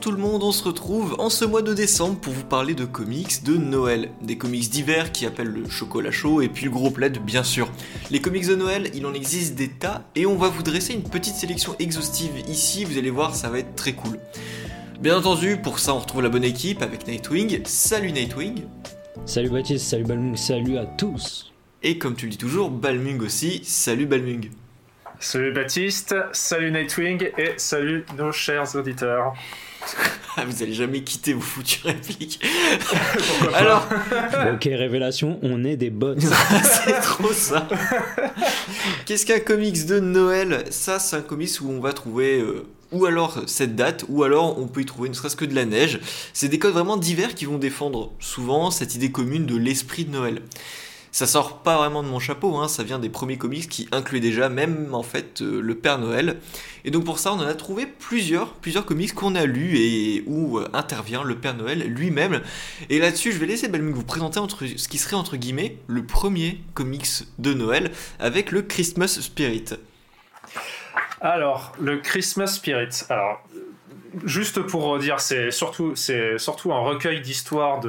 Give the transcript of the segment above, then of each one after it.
Bonjour tout le monde, on se retrouve en ce mois de décembre pour vous parler de comics de Noël. Des comics d'hiver qui appellent le chocolat chaud et puis le gros plaid bien sûr. Les comics de Noël, il en existe des tas et on va vous dresser une petite sélection exhaustive ici, vous allez voir ça va être très cool. Bien entendu, pour ça on retrouve la bonne équipe avec Nightwing. Salut Nightwing Salut Baptiste, salut Balmung, salut à tous Et comme tu le dis toujours, Balmung aussi, salut Balmung Salut Baptiste, salut Nightwing et salut nos chers auditeurs. Ah, vous allez jamais quitter vos foutues répliques. Alors, ok, révélation, on est des bots. c'est trop ça. Qu'est-ce qu'un comics de Noël? Ça, c'est un comics où on va trouver euh, ou alors cette date, ou alors on peut y trouver ne serait-ce que de la neige. C'est des codes vraiment divers qui vont défendre souvent cette idée commune de l'esprit de Noël ça sort pas vraiment de mon chapeau, hein, ça vient des premiers comics qui incluaient déjà même en fait euh, le Père Noël. Et donc pour ça, on en a trouvé plusieurs, plusieurs comics qu'on a lus et où euh, intervient le Père Noël lui-même. Et là-dessus, je vais laisser Belmung vous présenter entre, ce qui serait entre guillemets le premier comics de Noël avec le Christmas Spirit. Alors, le Christmas Spirit. Alors, juste pour dire, c'est surtout, c'est surtout un recueil d'histoires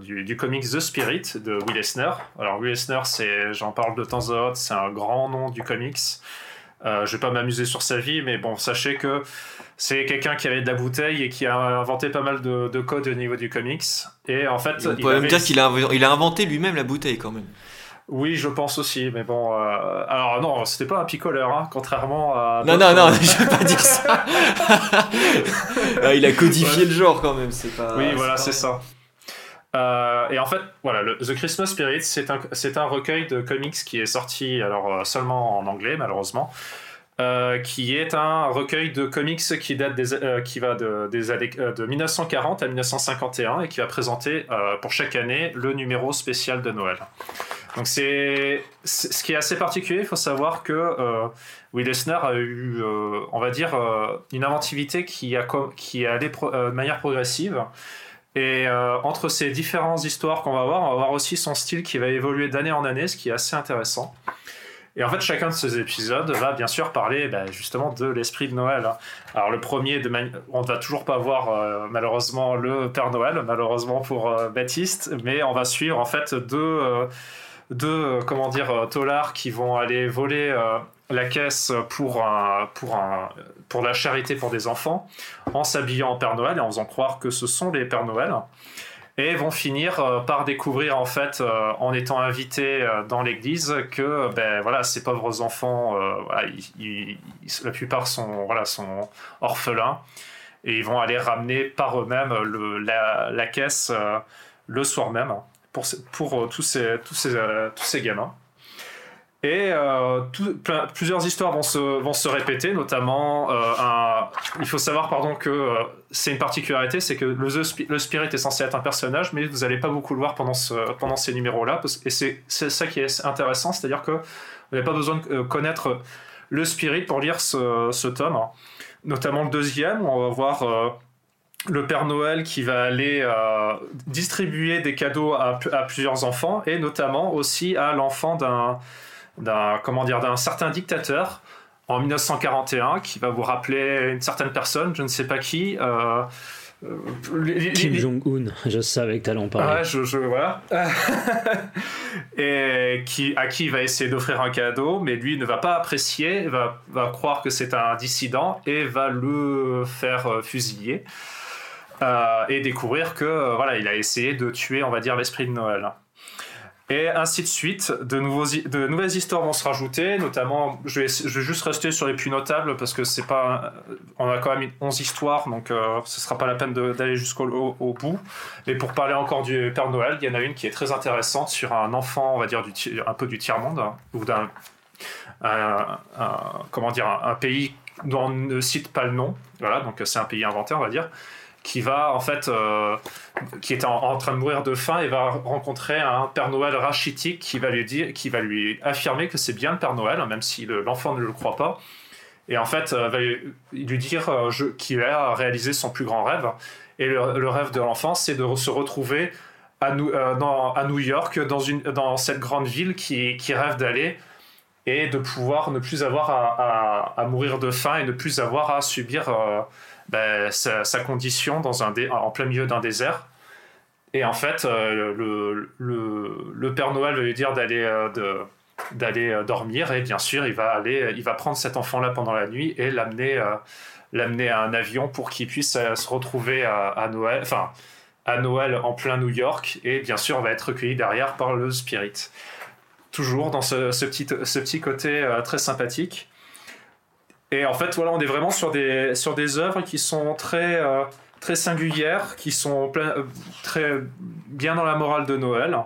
du, du, comics The Spirit de Will Eisner. Alors Will Eisner, c'est, j'en parle de temps en temps, c'est un grand nom du comics. Euh, je vais pas m'amuser sur sa vie, mais bon, sachez que c'est quelqu'un qui avait de la bouteille et qui a inventé pas mal de, codes au niveau du comics. Et en fait, on peut même dire qu'il a, il a inventé lui-même la bouteille quand même. Oui, je pense aussi, mais bon. Euh, alors non, c'était pas un picoleur, hein, contrairement à. Non, non, non, je vais pas dire ça. Ah, il a codifié le genre quand même, c'est pas. Oui, voilà, c'est ça. Euh, et en fait, voilà, le, The Christmas Spirit, c'est un, un recueil de comics qui est sorti alors euh, seulement en anglais, malheureusement. qui est un recueil de comics qui date des, qui va de, des années, de 1940 à 1951 et qui va présenter pour chaque année le numéro spécial de Noël. Donc c'est ce qui est assez particulier. Il faut savoir que euh, Will Eisner a eu, euh, on va dire, euh, une inventivité qui a qui est allée de manière progressive. Et entre ces différentes histoires qu'on va voir, on va voir aussi son style qui va évoluer d'année en année, ce qui est assez intéressant. Et en fait, chacun de ces épisodes va bien sûr parler bah, justement de l'esprit de Noël. Alors le premier, on ne va toujours pas voir malheureusement le Père Noël, malheureusement pour Baptiste, mais on va suivre en fait deux deux euh, comment dire euh, tolards qui vont aller voler euh, la caisse pour pour pour la charité pour des enfants en s'habillant en Père Noël et en faisant croire que ce sont les Pères Noël et vont finir par découvrir en fait en étant invités dans l'église que ben voilà ces pauvres enfants la plupart sont voilà sont orphelins et ils vont aller ramener par eux-mêmes la, la, caisse le soir même pour, euh, euh, tous ces gamins. Et euh, plusieurs histoires vont se, répéter, notamment, il faut savoir pardon, que c'est une particularité, c'est que le, Spirit est censé être un personnage, mais vous n'allez pas beaucoup le voir pendant, ce, pendant ces numéros-là, et c'est ça qui est intéressant, c'est-à-dire que vous n'avez pas besoin de connaître le Spirit pour lire ce, ce tome, notamment le deuxième, on va voir le Père Noël qui va aller euh, distribuer des cadeaux à, plusieurs enfants et notamment aussi à l'enfant d'un comment dire d'un certain dictateur en 1941 qui va vous rappeler une certaine personne, je ne sais pas qui. Euh, euh, Kim Jong-un, je savais que tu allais en parler. Ouais, je, voilà. et qui, à qui il va essayer d'offrir un cadeau, mais lui ne va pas apprécier, va, va croire que c'est un dissident et va le faire fusiller. Euh, et découvrir que euh, voilà, il a essayé de tuer, on va dire, l'esprit de Noël. Et ainsi de suite, de, nouveaux, de nouvelles histoires vont se rajouter, notamment, je vais, je vais juste rester sur les plus notables parce que c'est pas, on a quand même 11 histoires, donc euh, ce sera pas la peine d'aller jusqu'au au, bout. Mais pour parler encore du Père Noël, il y en a une qui est très intéressante sur un enfant, on va dire, un peu du tiers-monde, ou d'un, comment dire, un, pays dont on ne cite pas le nom. Voilà, donc c'est un pays inventé, on va dire qui va en fait, euh, qui est en, train de mourir de faim et va rencontrer un Père Noël rachitique qui va lui dire, qui va lui affirmer que c'est bien le Père Noël, même si l'enfant ne le croit pas. Et en fait, euh, va lui dire euh, qu'il a réalisé son plus grand rêve. Et le, rêve de l'enfant, c'est de se retrouver à, dans, à New York, dans, une, dans cette grande ville qui, qui rêve d'aller et de pouvoir ne plus avoir à, mourir de faim et ne plus avoir à subir ben, sa, condition dans un en plein milieu d'un désert. Et en fait, le, le, le, Père Noël va lui dire d'aller de, d'aller dormir et bien sûr il va aller il va prendre cet enfant là pendant la nuit et l'amener à un avion pour qu'il puisse se retrouver à, Noël à Noël en plein New York et bien sûr va être recueilli derrière par le Spirit. Toujours dans ce, petit, ce petit côté euh, très sympathique. Et en fait, voilà, on est vraiment sur des, sur des œuvres qui sont très, euh, très singulières, qui sont euh, très bien dans la morale de Noël,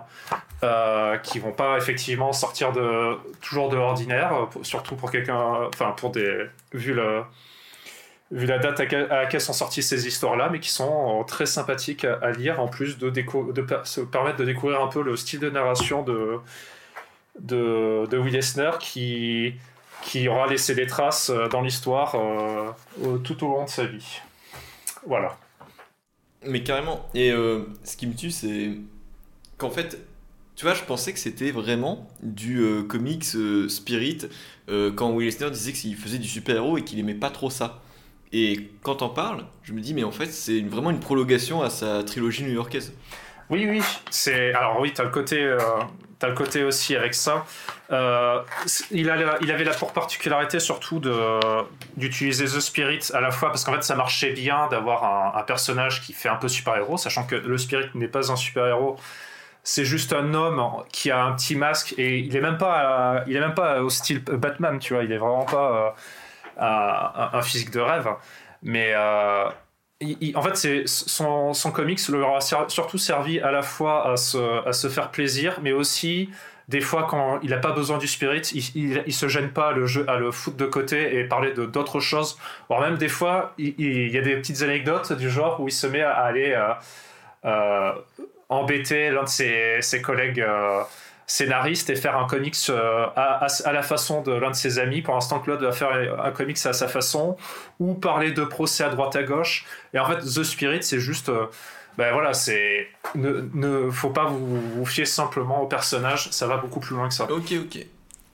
qui vont pas effectivement sortir de, toujours de l'ordinaire, surtout pour quelqu'un, enfin pour des, vu le, vu la date à laquelle sont sorties ces histoires-là, mais qui sont euh, très sympathiques à, lire, en plus de, de se permettre de découvrir un peu le style de narration de, de, de Will Eisner, qui, qui aura laissé des traces euh, dans l'histoire euh, tout au long de sa vie. Voilà. Mais carrément. Et ce qui me tue, c'est qu'en fait, tu vois, je pensais que c'était vraiment du comics spirit quand Will Eisner disait qu'il faisait du super-héros et qu'il aimait pas trop ça. Et quand on parle, je me dis, mais en fait, c'est vraiment une prolongation à sa trilogie new-yorkaise. Oui, oui. C'est alors oui, t'as le côté, euh, as le côté aussi avec ça. Euh, il, avait la pour particularité surtout d'utiliser The Spirit à la fois parce qu'en fait ça marchait bien d'avoir un, personnage qui fait un peu super héros, sachant que le Spirit n'est pas un super héros. C'est juste un homme qui a un petit masque et il est même pas, il est même pas au style Batman, tu vois. Il est vraiment pas. Euh, un, physique de rêve. Mais euh, en fait, son, son, comics leur a surtout servi à la fois à se, faire plaisir, mais aussi des fois quand il n'a pas besoin du spirit, il, il, se gêne pas à le, jeu, à le foutre de côté et parler de d'autres choses. Voire même des fois, il, y a des petites anecdotes du genre où il se met à aller euh, euh, embêter l'un de ses, ses collègues scénariste et faire un comics euh, à, la façon de l'un de ses amis, pour l'instant Claude va faire un comics à sa façon, ou parler de procès à droite à gauche. Et en fait, The Spirit, c'est juste... Euh, ben voilà, c'est ne, faut pas vous, vous, fier simplement au personnage, ça va beaucoup plus loin que ça. Ok, ok.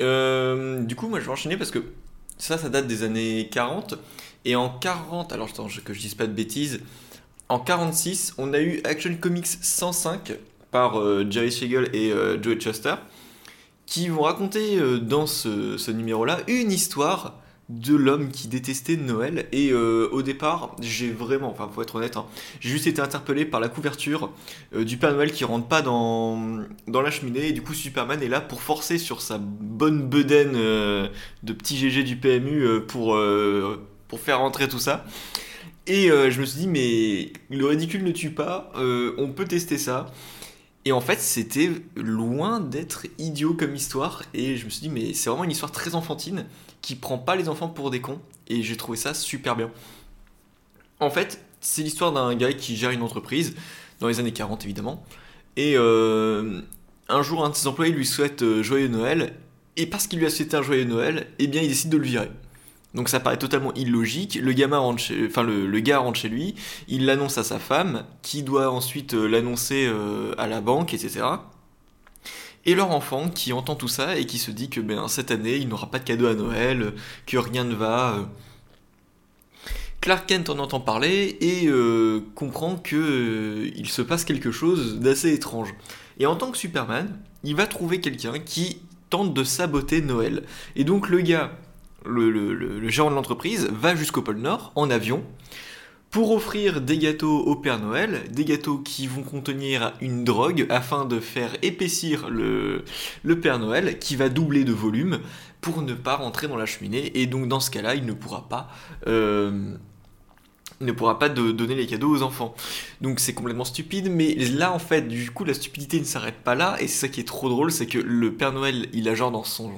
Euh, du coup, moi je vais enchaîner parce que ça, ça date des années 40. Et en 40, alors attends, que je dise pas de bêtises, en 46, on a eu Action Comics 105 par euh, Jerry Siegel et euh, Joey Chester, qui vont raconter euh, dans ce, numéro-là une histoire de l'homme qui détestait Noël. Et au départ, j'ai vraiment, enfin, faut être honnête, hein, j'ai juste été interpellé par la couverture du Père Noël qui rentre pas dans, dans la cheminée. Et du coup, Superman est là pour forcer sur sa bonne bedaine de petit GG du PMU pour, pour faire rentrer tout ça. Et je me suis dit, mais le ridicule ne tue pas, on peut tester ça. Et en fait, c'était loin d'être idiot comme histoire. Et je me suis dit, mais c'est vraiment une histoire très enfantine qui prend pas les enfants pour des cons. Et j'ai trouvé ça super bien. En fait, c'est l'histoire d'un gars qui gère une entreprise, dans les années 40 évidemment. Et euh, un jour, un de ses employés lui souhaite euh, Joyeux Noël. Et parce qu'il lui a souhaité un Joyeux Noël, eh bien, il décide de le virer. Donc ça paraît totalement illogique. Le gars rentre chez lui, il l'annonce à sa femme, qui doit ensuite euh, l'annoncer euh, à la banque, etc. Et leur enfant qui entend tout ça et qui se dit que ben, cette année il n'aura pas de cadeau à Noël, que rien ne va. Euh. Clark Kent en entend parler et comprend que il se passe quelque chose d'assez étrange. Et en tant que Superman, il va trouver quelqu'un qui tente de saboter Noël. Et donc le gars le, gérant de l'entreprise va jusqu'au pôle Nord en avion pour offrir des gâteaux au Père Noël, des gâteaux qui vont contenir une drogue afin de faire épaissir le, Père Noël qui va doubler de volume pour ne pas rentrer dans la cheminée. Et donc dans ce cas-là il ne pourra pas euh, ne pourra pas de donner les cadeaux aux enfants. Donc c'est complètement stupide, mais là en fait, du coup, la stupidité ne s'arrête pas là, et c'est ça qui est trop drôle, c'est que le Père Noël, il a genre dans son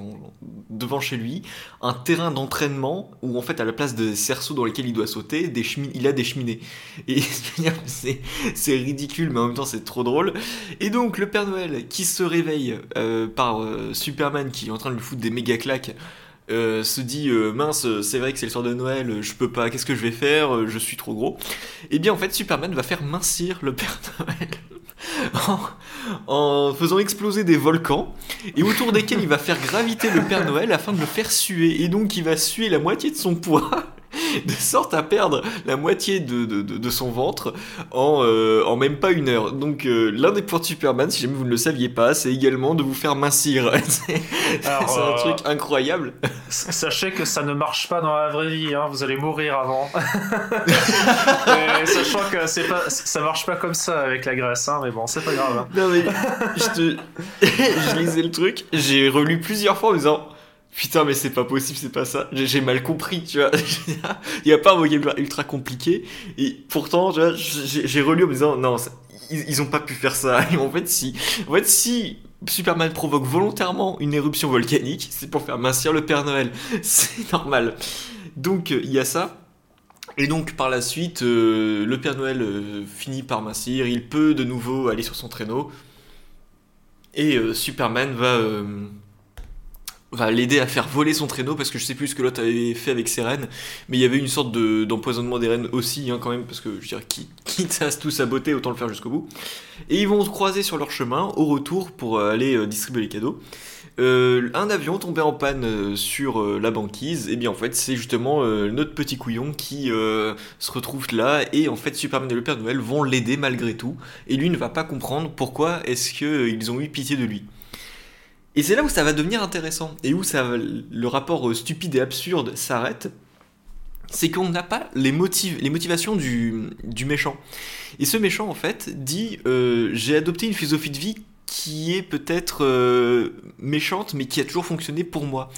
devant chez lui un terrain d'entraînement où en fait à la place de cerceaux dans lesquels il doit sauter, des il a des cheminées. Et c'est ridicule, mais en même temps c'est trop drôle. Et donc le Père Noël qui se réveille euh, par euh, Superman qui est en train de lui foutre des méga claques. Euh, se dit euh, mince, c'est vrai que c'est le soir de Noël, je peux pas, qu'est-ce que je vais faire, euh, je suis trop gros. Et eh bien en fait, Superman va faire mincir le Père Noël en, faisant exploser des volcans et autour desquels il va faire graviter le Père Noël afin de le faire suer. Et donc il va suer la moitié de son poids. De sorte à perdre la moitié de, de, de, son ventre en, euh, en même pas une heure. Donc euh, l'un des points de Superman, si jamais vous ne le saviez pas, c'est également de vous faire mincir. c'est un truc incroyable. Sachez que ça ne marche pas dans la vraie vie, hein. vous allez mourir avant. sachant que c'est pas, ça marche pas comme ça avec la graisse, hein, mais bon, c'est pas grave. Hein. Non mais je, te... je lisais le truc, j'ai relu plusieurs fois en me disant putain mais c'est pas possible c'est pas ça. J'ai mal compris tu vois. Il y a pas un vocabulaire ultra compliqué. Et pourtant tu vois j'ai relu en me disant non ils, ont pas pu faire ça. Et en fait si en fait si Superman provoque volontairement une éruption volcanique c'est pour faire mincir le Père Noël. C'est normal. Donc il y a ça. Et donc par la suite, euh, le Père Noël euh, finit par mincir, il peut de nouveau aller sur son traîneau, et euh, Superman va va l'aider à faire voler son traîneau parce que je sais plus ce que l'autre avait fait avec ses rennes. Mais il y avait une sorte de, d'empoisonnement des rennes aussi hein, quand même parce que je dire qui, quitte à tout saboter autant le faire jusqu'au bout. Et ils vont se croiser sur leur chemin au retour pour euh, aller euh, distribuer les cadeaux. Euh, un avion tombé en panne sur la banquise. Et bien en fait c'est justement notre petit couillon qui se retrouve là. Et en fait Superman et le Père Noël vont l'aider malgré tout. Et lui ne va pas comprendre pourquoi est-ce qu'ils ont eu pitié de lui et c'est là où ça va devenir intéressant et où le rapport stupide et absurde s'arrête. C'est qu'on n'a pas les, motivations du, méchant. Et ce méchant, en fait, dit euh, J'ai adopté une philosophie de vie qui est peut-être euh, méchante, mais qui a toujours fonctionné pour moi.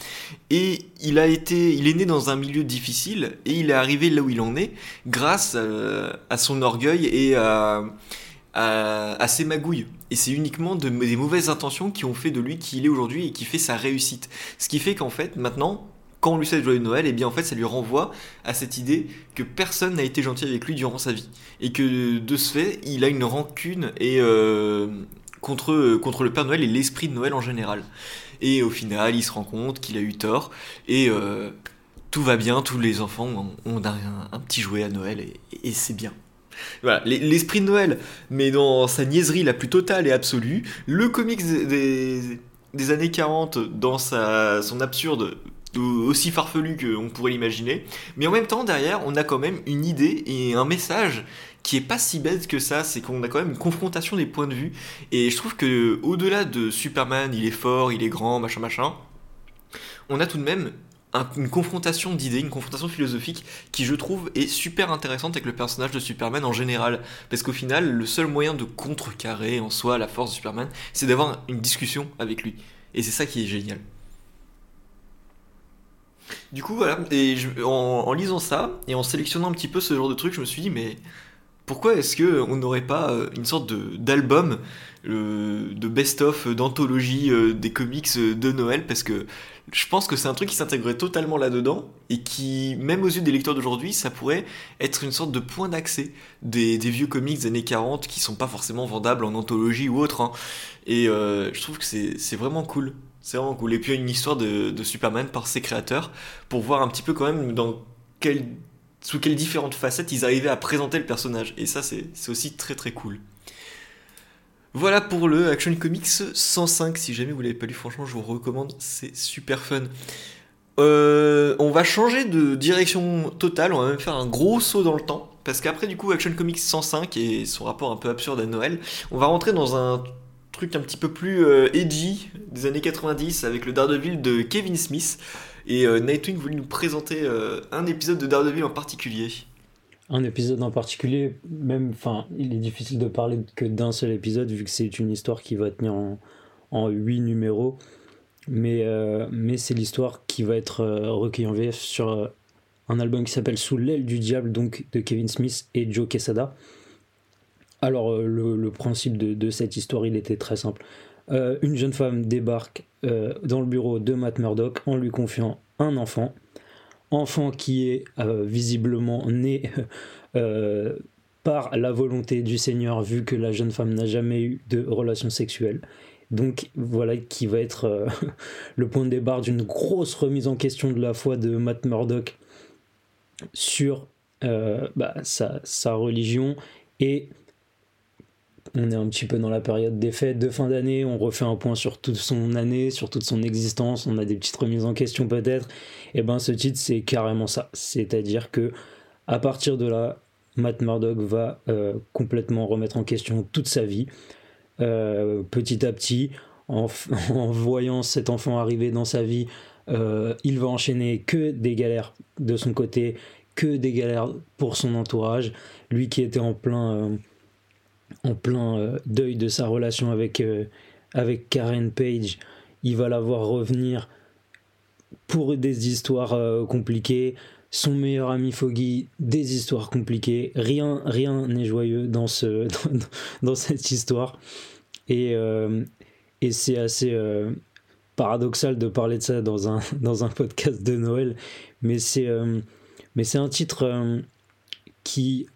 Et il a été, il est né dans un milieu difficile et il est arrivé là où il en est grâce euh, à son orgueil et à, à, ses magouilles. Et c'est uniquement de, des mauvaises intentions qui ont fait de lui qui il est aujourd'hui et qui fait sa réussite. Ce qui fait qu'en fait, maintenant, quand on lui souhaite joyeux Noël, et eh bien en fait ça lui renvoie à cette idée que personne n'a été gentil avec lui durant sa vie. Et que de ce fait, il a une rancune et, euh, contre, contre le Père Noël et l'esprit de Noël en général. Et au final, il se rend compte qu'il a eu tort et euh, tout va bien, tous les enfants ont, un, petit jouet à Noël et c'est bien. Voilà, l'esprit de Noël, mais dans sa niaiserie la plus totale et absolue, le comics des, années 40 dans son absurde aussi farfelu qu'on pourrait l'imaginer, mais en même temps derrière on a quand même une idée et un message qui est pas si bête que ça, c'est qu'on a quand même une confrontation des points de vue, et je trouve que au-delà de Superman, il est fort, il est grand, machin machin, on a tout de même une confrontation d'idées, une confrontation philosophique qui je trouve est super intéressante avec le personnage de Superman en général. Parce qu'au final, le seul moyen de contrecarrer en soi la force de Superman, c'est d'avoir une discussion avec lui. Et c'est ça qui est génial. Du coup, voilà, et en, lisant ça, et en sélectionnant un petit peu ce genre de truc, je me suis dit, mais pourquoi est-ce qu'on n'aurait pas euh, une sorte d'album de best-of, d'anthologie euh, des comics de Noël Parce que je pense que c'est un truc qui s'intégrerait totalement là-dedans et qui, même aux yeux des lecteurs d'aujourd'hui, ça pourrait être une sorte de point d'accès des, vieux comics des années 40 qui sont pas forcément vendables en anthologie ou autre. Hein. Et euh, je trouve que c'est vraiment cool. C'est vraiment cool. Et puis une histoire de, de, Superman par ses créateurs pour voir un petit peu quand même dans quel, sous quelles différentes facettes ils arrivaient à présenter le personnage. Et ça, c'est aussi très très cool. Voilà pour le Action Comics 105. Si jamais vous l'avez pas lu, franchement, je vous recommande. C'est super fun. Euh, on va changer de direction totale. On va même faire un gros saut dans le temps. Parce qu'après, du coup, Action Comics 105 et son rapport un peu absurde à Noël, on va rentrer dans un truc un petit peu plus euh, edgy des années 90 avec le Daredevil de Kevin Smith. Et euh, Nightwing voulait nous présenter un épisode de Daredevil en particulier un épisode en particulier, même, enfin, il est difficile de parler que d'un seul épisode vu que c'est une histoire qui va tenir en, en 8 numéros. Mais, euh, mais c'est l'histoire qui va être euh, recueillie en VF sur euh, un album qui s'appelle Sous l'aile du diable, donc de Kevin Smith et Joe Quesada. Alors, le, le, principe de, de, cette histoire, il était très simple. une jeune femme débarque dans le bureau de Matt Murdock en lui confiant un enfant enfant qui est euh, visiblement né euh, par la volonté du Seigneur, vu que la jeune femme n'a jamais eu de relation sexuelle. Donc voilà qui va être euh, le point de départ d'une grosse remise en question de la foi de Matt Murdock sur bah, sa, sa, religion et on est un petit peu dans la période des fêtes de fin d'année, on refait un point sur toute son année, sur toute son existence, on a des petites remises en question peut-être. Et ben ce titre c'est carrément ça, c'est-à-dire que à partir de là, Matt Murdock va euh, complètement remettre en question toute sa vie, euh, petit à petit, en, en, voyant cet enfant arriver dans sa vie, euh, il va enchaîner que des galères de son côté, que des galères pour son entourage, lui qui était en plein en plein euh, deuil de sa relation avec, euh, avec Karen Page. Il va la voir revenir pour des histoires euh, compliquées. Son meilleur ami Foggy, des histoires compliquées. Rien rien n'est joyeux dans, ce, dans, cette histoire. Et, et c'est assez paradoxal de parler de ça dans un, dans un podcast de Noël. Mais c'est mais c'est un titre qui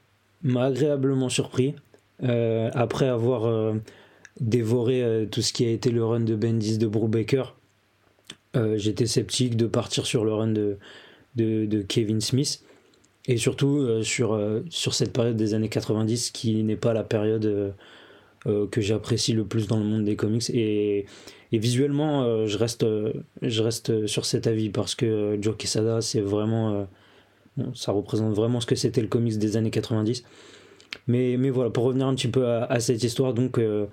m'a agréablement surpris. Euh, après avoir euh, dévoré euh, tout ce qui a été le run de Bendis de Brubaker, j'étais sceptique de partir sur le run de, Kevin Smith. Et surtout sur, cette période des années 90 qui n'est pas la période que j'apprécie le plus dans le monde des comics. Et, visuellement, je, reste, je reste sur cet avis parce que Joe Quesada, c'est vraiment. ça représente vraiment ce que c'était le comics des années 90. Mais, mais voilà, pour revenir un petit peu à, cette histoire, donc euh,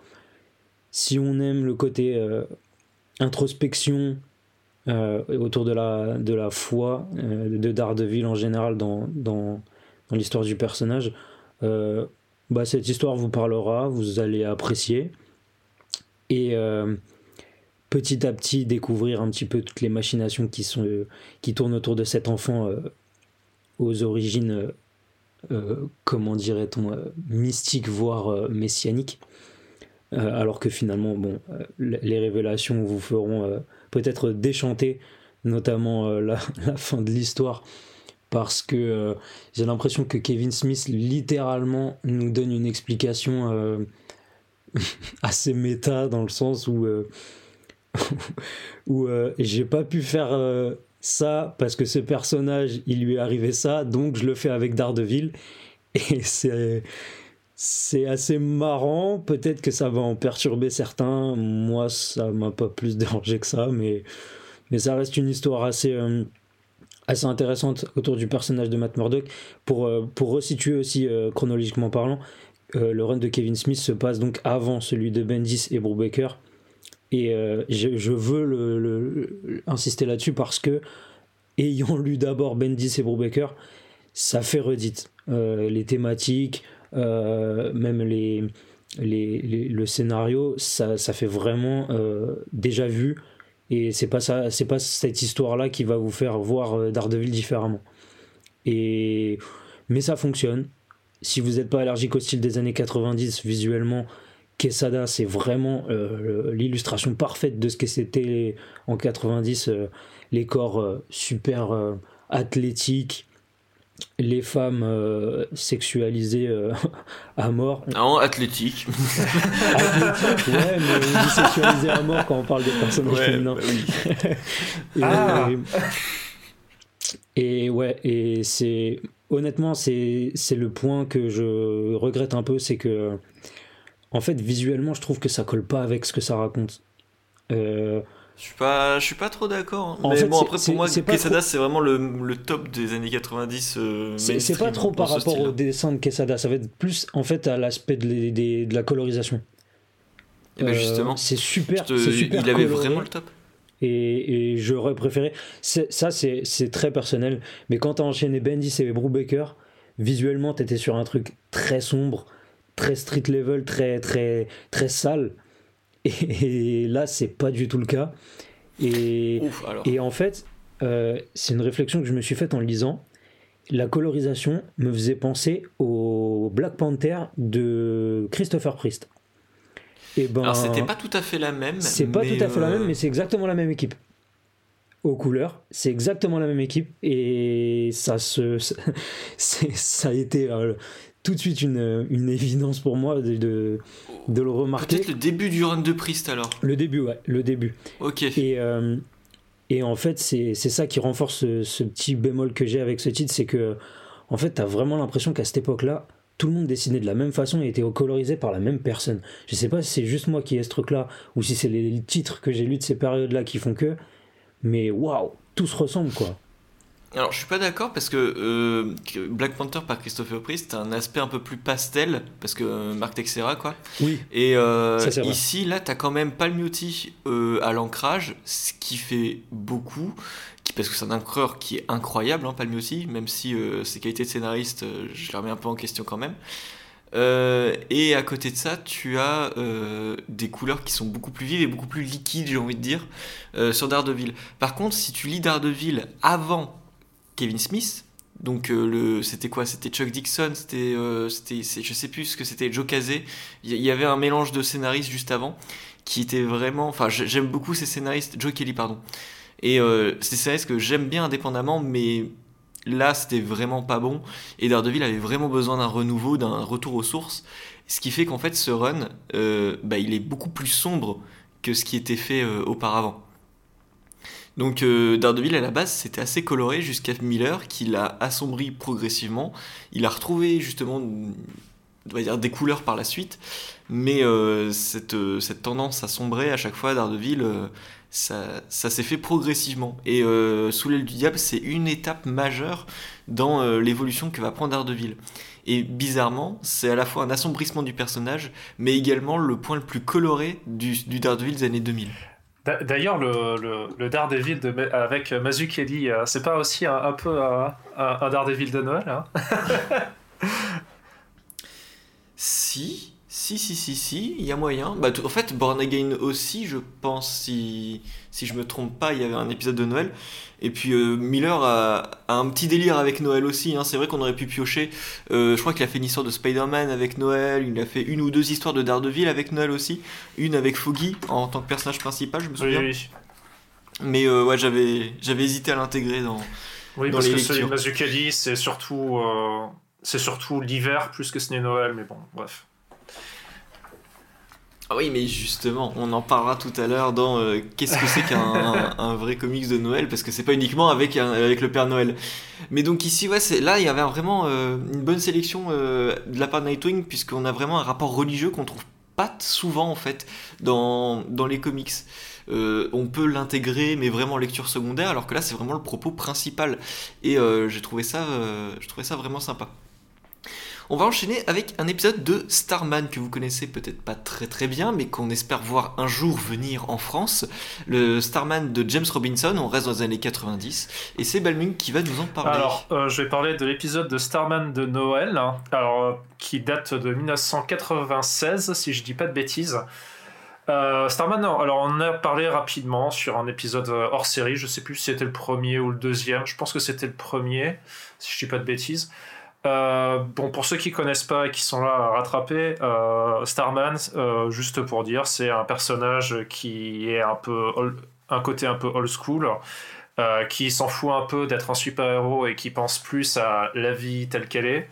si on aime le côté euh, introspection euh, autour de la, de la foi de Daredevil en général dans, dans, dans l'histoire du personnage, bah, cette histoire vous parlera, vous allez apprécier. Et petit à petit découvrir un petit peu toutes les machinations qui, sont, qui tournent autour de cet enfant aux origines comment dirait-on, euh, mystique, voire euh, messianique. alors que finalement, bon, les révélations vous feront peut-être déchanter, notamment la, la, fin de l'histoire, parce que j'ai l'impression que Kevin Smith littéralement nous donne une explication assez méta dans le sens où où j'ai pas pu faire ça parce que ce personnage, il lui est arrivé ça, donc je le fais avec Daredevil. Et c'est assez marrant. Peut-être que ça va en perturber certains. Moi, ça m'a pas plus dérangé que ça, mais mais ça reste une histoire assez euh, assez intéressante autour du personnage de Matt Murdock. Pour euh, pour resituer aussi euh, chronologiquement parlant, le run de Kevin Smith se passe donc avant celui de Bendis et Brubaker. Et euh, je, veux insister là-dessus parce que, ayant lu d'abord Bendis et Brubaker, ça fait redite. Euh, les thématiques, euh, même le scénario, ça, fait vraiment déjà vu. Et c'est pas pas cette histoire-là qui va vous faire voir Daredevil différemment. Mais ça fonctionne. Si vous n'êtes pas allergique au style des années 90 visuellement, Quesada, c'est vraiment euh, l'illustration parfaite de ce que c'était en 90, euh, les corps euh, super athlétiques, les femmes sexualisées à mort. Non, athlétique. athlétique, ouais, mais on dit sexualisées à mort quand on parle des personnages féminins. Bah ah. et, ouais, et c'est honnêtement, c'est le point que je regrette un peu, c'est que en fait, visuellement, je trouve que ça colle pas avec ce que ça raconte. Euh, je suis pas, je suis pas trop d'accord. Hein. Mais bon, après, pour moi, Quesada, c'est vraiment le, le, top des années 90. Euh, c'est pas trop par rapport au dessin de Quesada, ça va être plus en fait à l'aspect de, de, de, la colorisation. Et eh ben justement, euh, c'est super, super, Il avait vraiment le top. Et, et j'aurais préféré. Ça, c'est très personnel. Mais quand t'as enchaîné Bendis et Brubaker, visuellement, t'étais sur un truc très sombre très street level, très, très, très sale. Et, là, c'est pas du tout le cas. Et, et en fait, euh, c'est une réflexion que je me suis faite en lisant. La colorisation me faisait penser au Black Panther de Christopher Priest. Et ben, Alors, c'était pas tout à fait la même. C'est pas tout à fait la même, euh, mais c'est exactement la même équipe. Aux couleurs, c'est exactement la même équipe. Et ça se. ça a été. Euh, tout de suite une, une évidence pour moi de, de, le remarquer. Peut-être le début du run de Priest alors Le début, ouais, le début. Ok. Et, euh, et en fait, c'est ça qui renforce ce, petit bémol que j'ai avec ce titre, c'est que, en fait, t'as vraiment l'impression qu'à cette époque-là, tout le monde dessinait de la même façon et était colorisé par la même personne. Je sais pas si c'est juste moi qui ai ce truc-là ou si c'est les titres que j'ai lus de ces périodes-là qui font que, mais waouh, tout se ressemble quoi. Alors, je suis pas d'accord parce que euh, Black Panther par Christopher Priest a un aspect un peu plus pastel parce que euh, Mark Texera quoi. Oui. Et euh, ici, là, t'as quand même Palmiotti à l'ancrage, ce qui fait beaucoup, qui, parce que c'est un encreur qui est incroyable, hein, Palmiotti, même si ses qualités de scénariste, je les remets un peu en question quand même. et à côté de ça, tu as des couleurs qui sont beaucoup plus vives et beaucoup plus liquides, j'ai envie de dire, sur Daredevil. Par contre, si tu lis Daredevil avant Kevin Smith. Donc euh, le c'était quoi? C'était Chuck Dixon, c'était euh, c'était je sais plus ce que c'était Joe Casey. Il y, avait un mélange de scénaristes juste avant qui était vraiment enfin j'aime beaucoup ces scénaristes Joe Kelly pardon. Et euh, c'est des scénaristes que j'aime bien indépendamment mais là c'était vraiment pas bon et Daredevil avait vraiment besoin d'un renouveau, d'un retour aux sources. Ce qui fait qu'en fait ce run bah, il est beaucoup plus sombre que ce qui était fait auparavant. Donc euh, Daredevil à la base c'était assez coloré jusqu'à Miller qui l'a assombri progressivement. Il a retrouvé justement on va dire, des couleurs par la suite, mais euh, cette, euh, cette, tendance à sombrer à chaque fois Daredevil, ça, ça s'est fait progressivement. Et Sous l'aile du diable c'est une étape majeure dans l'évolution que va prendre Daredevil. Et bizarrement, c'est à la fois un assombrissement du personnage, mais également le point le plus coloré du, du Daredevil des années 2000. D'ailleurs, le, le, Daredevil de, avec Mazukeli, euh, c'est pas aussi un, peu un, un, Daredevil de Noël hein? Si, si, si, si, si, il y a moyen. Bah, en fait, Born Again aussi, je pense, si, si je me trompe pas, il y avait un épisode de Noël. Et puis euh, Miller a, un petit délire avec Noël aussi. Hein. C'est vrai qu'on aurait pu piocher. Euh, je crois qu'il a fait une histoire de Spider-Man avec Noël. Il a fait une ou deux histoires de Daredevil avec Noël aussi. Une avec Foggy en tant que personnage principal, je me souviens. Oui, Mais euh, ouais, j'avais, j'avais hésité à l'intégrer dans. Oui, parce que celui de Mazzucchelli, c'est surtout, c'est surtout l'hiver plus que ce n'est Noël. Mais bon, bref. Ah oui, mais justement, on en parlera tout à l'heure dans euh, qu'est-ce que c'est qu'un vrai comics de Noël, parce que c'est pas uniquement avec, avec le Père Noël. Mais donc ici, ouais, là, il y avait vraiment euh, une bonne sélection euh, de la part de Nightwing, puisqu'on a vraiment un rapport religieux qu'on trouve pas souvent, en fait, dans, dans les comics. on peut l'intégrer, mais vraiment en lecture secondaire, alors que là, c'est vraiment le propos principal. Et j'ai trouvé, ça, j'ai trouvé ça vraiment sympa. On va enchaîner avec un épisode de Starman que vous connaissez peut-être pas très très bien, mais qu'on espère voir un jour venir en France. Le Starman de James Robinson, on reste dans les années 90, et c'est Balmung qui va nous en parler. Alors, euh, je vais parler de l'épisode de Starman de Noël, hein. alors, euh, qui date de 1996, si je dis pas de bêtises. Euh, Starman, alors on a parlé rapidement sur un épisode hors série, je sais plus si c'était le premier ou le deuxième, je pense que c'était le premier, si je dis pas de bêtises. Euh, bon, pour ceux qui connaissent pas et qui sont là à rattraper, euh, Starman, euh, juste pour dire, c'est un personnage qui est un peu un côté un peu old school, qui s'en fout un peu d'être un super héros et qui pense plus à la vie telle qu'elle est,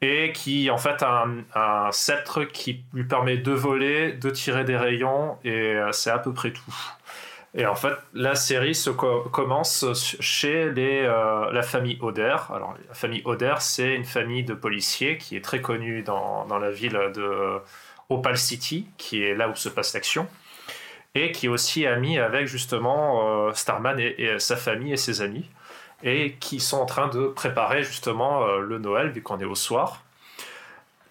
et qui en fait a un, un, sceptre qui lui permet de voler, de tirer des rayons, et c'est à peu près tout. Et en fait, la série se commence chez les, euh, la famille Oder. Alors, la famille Oder, c'est une famille de policiers qui est très connue dans, dans la ville de Opal City, qui est là où se passe l'action, et qui est aussi amie avec justement euh, Starman et, sa famille et ses amis, et qui sont en train de préparer justement euh, le Noël, vu qu'on est au soir.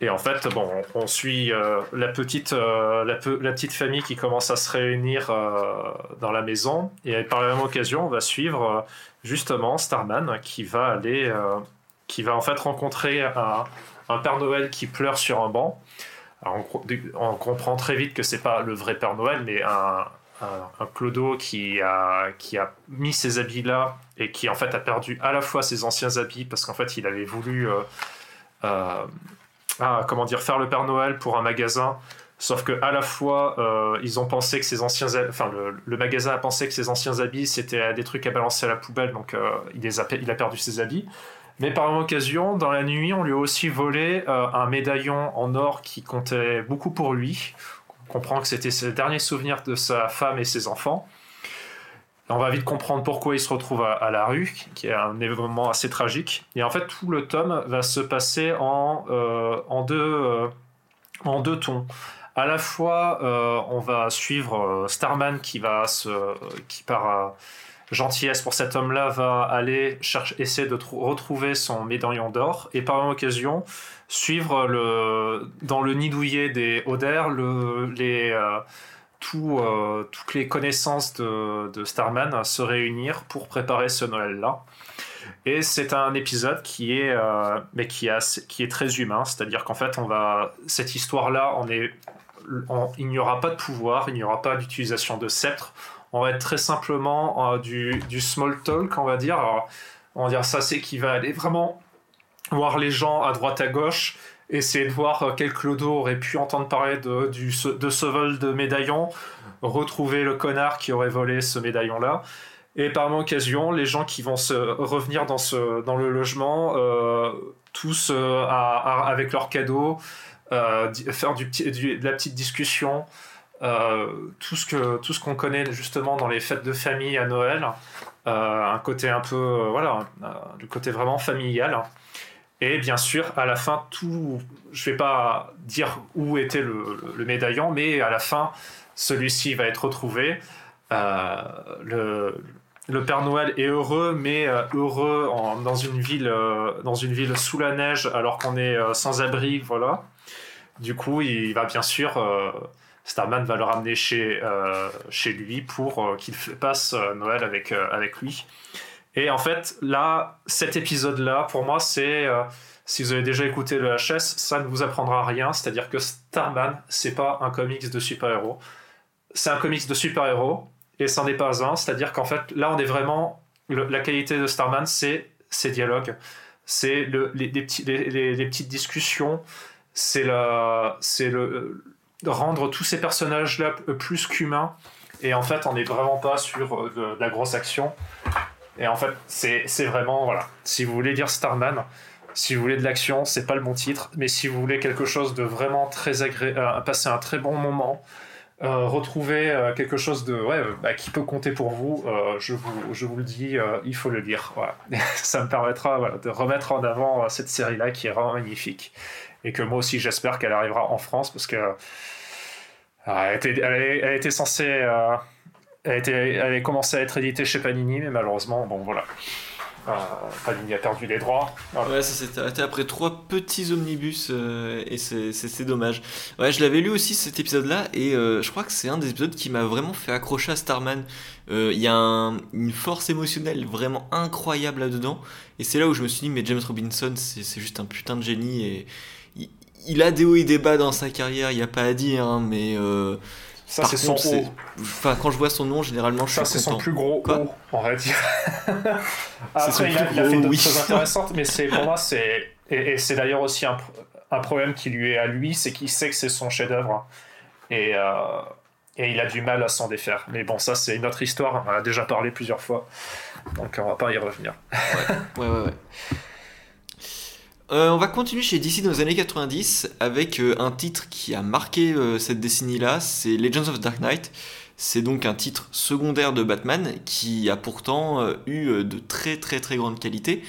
Et en fait, bon, on suit euh, la, petite, euh, la, petite famille qui commence à se réunir euh, dans la maison. Et par la même occasion, on va suivre justement Starman qui va aller, qui va en fait rencontrer un, Père Noël qui pleure sur un banc. On, comprend très vite que c'est pas le vrai Père Noël, mais un, un, clodo qui a, qui a mis ses habits là et qui en fait a perdu à la fois ses anciens habits parce qu'en fait il avait voulu comment dire, faire le Père Noël pour un magasin. Sauf que à la fois, euh, ils ont pensé que ces anciens, enfin le, magasin a pensé que ses anciens habits c'était des trucs à balancer à la poubelle, donc euh, il, les a, il a perdu ses habits. Mais par occasion, dans la nuit, on lui a aussi volé euh, un médaillon en or qui comptait beaucoup pour lui. On comprend que c'était ses derniers souvenirs de sa femme et ses enfants. On va vite comprendre pourquoi il se retrouve à, la rue, qui est un événement assez tragique. Et en fait, tout le tome va se passer en, deux, en deux tons. À la fois, on va suivre Starman qui va se, qui part gentillesse pour cet homme-là va aller chercher, essayer de retrouver son médaillon d'or et par occasion suivre dans le nid douillet des Oder le, les, euh, euh, toutes les connaissances de, Starman se réunir pour préparer ce Noël-là. Et c'est un épisode qui est, euh, mais qui, est très humain, c'est-à-dire qu'en fait, on va, cette histoire-là, il n'y aura pas de pouvoir, il n'y aura pas d'utilisation de sceptre, on va être très simplement du, du, small talk, on va dire. on va dire ça, c'est qui va aller vraiment voir les gens à droite à gauche, essayer de voir euh, quel clodo aurait pu entendre parler de, ce vol de médaillon, retrouver le connard qui aurait volé ce médaillon-là. Et par occasion, les gens qui vont se revenir dans, le logement, euh, tous euh, avec leurs cadeaux, faire de la petite discussion, tout ce qu'on connaît justement dans les fêtes de famille à Noël, un côté un peu voilà, du côté vraiment familial. Et bien sûr, à la fin, tout. Je vais pas dire où était le, médaillon, mais à la fin, celui-ci va être retrouvé. Euh, le, le, Père Noël est heureux, mais euh, heureux dans, une ville, euh, dans une ville sous la neige, alors qu'on est sans abri, voilà. Du coup, il va bien sûr. Starman va le ramener chez, chez lui pour qu'il passe Noël avec, avec lui. Et en fait, là, cet épisode-là, pour moi, c'est. Euh, si vous avez déjà écouté le HS, ça ne vous apprendra rien. C'est-à-dire que Starman, c'est pas un comics de super-héros. C'est un comics de super-héros, et c'en est pas un. C'est-à-dire qu'en fait, là, on est vraiment. la qualité de Starman, c'est ses dialogues, c'est le, les, petites discussions, c'est le rendre tous ces personnages-là plus qu'humains. Et en fait, on n'est vraiment pas sur euh, de la grosse action. Et en fait, c'est vraiment, voilà. Si vous voulez dire Starman, si vous voulez de l'action, c'est pas le bon titre. Mais si vous voulez quelque chose de vraiment très agréable, euh, passer un très bon moment, euh, retrouver euh, quelque chose de ouais, bah, qui peut compter pour vous, je, vous, je vous le dis, il faut le lire. Voilà. Ça me permettra de remettre en avant cette série-là qui est vraiment magnifique. Et que moi aussi, j'espère qu'elle arrivera en France parce que elle, était, elle, elle était censée elle, était, elle a commencé à être éditée chez Panini, mais malheureusement, bon voilà. Euh, Panini a perdu les droits. Ouais, ça s'est arrêté après trois petits omnibus euh, et c'est dommage. Ouais, je l'avais lu aussi cet épisode-là et euh, je crois que c'est un des épisodes qui m'a vraiment fait accrocher à Starman. Il y a une force émotionnelle vraiment incroyable là-dedans et c'est là où je me suis dit, mais James Robinson, c'est juste un putain de génie et il, a des hauts et des bas dans sa carrière, il n'y a pas à dire, hein, mais ça, c'est son haut. Enfin, quand je vois son nom, généralement, je ça, suis Ça, c'est son plus gros haut, on va dire. Après, il a, il a, fait d'autres choses intéressantes, mais c'est, pour moi, c'est. Et, c'est d'ailleurs aussi un, un, problème qui lui est à lui, c'est qu'il sait que c'est son chef-d'œuvre. Et, euh, et il a du mal à s'en défaire. Mais bon, ça, c'est une autre histoire. On en a déjà parlé plusieurs fois. Donc, on va pas y revenir. ouais, ouais, ouais. ouais. Euh, on va continuer chez DC dans les années 90 avec euh, un titre qui a marqué euh, cette décennie-là, c'est Legends of Dark Knight. C'est donc un titre secondaire de Batman qui a pourtant eu de très très très grande qualité.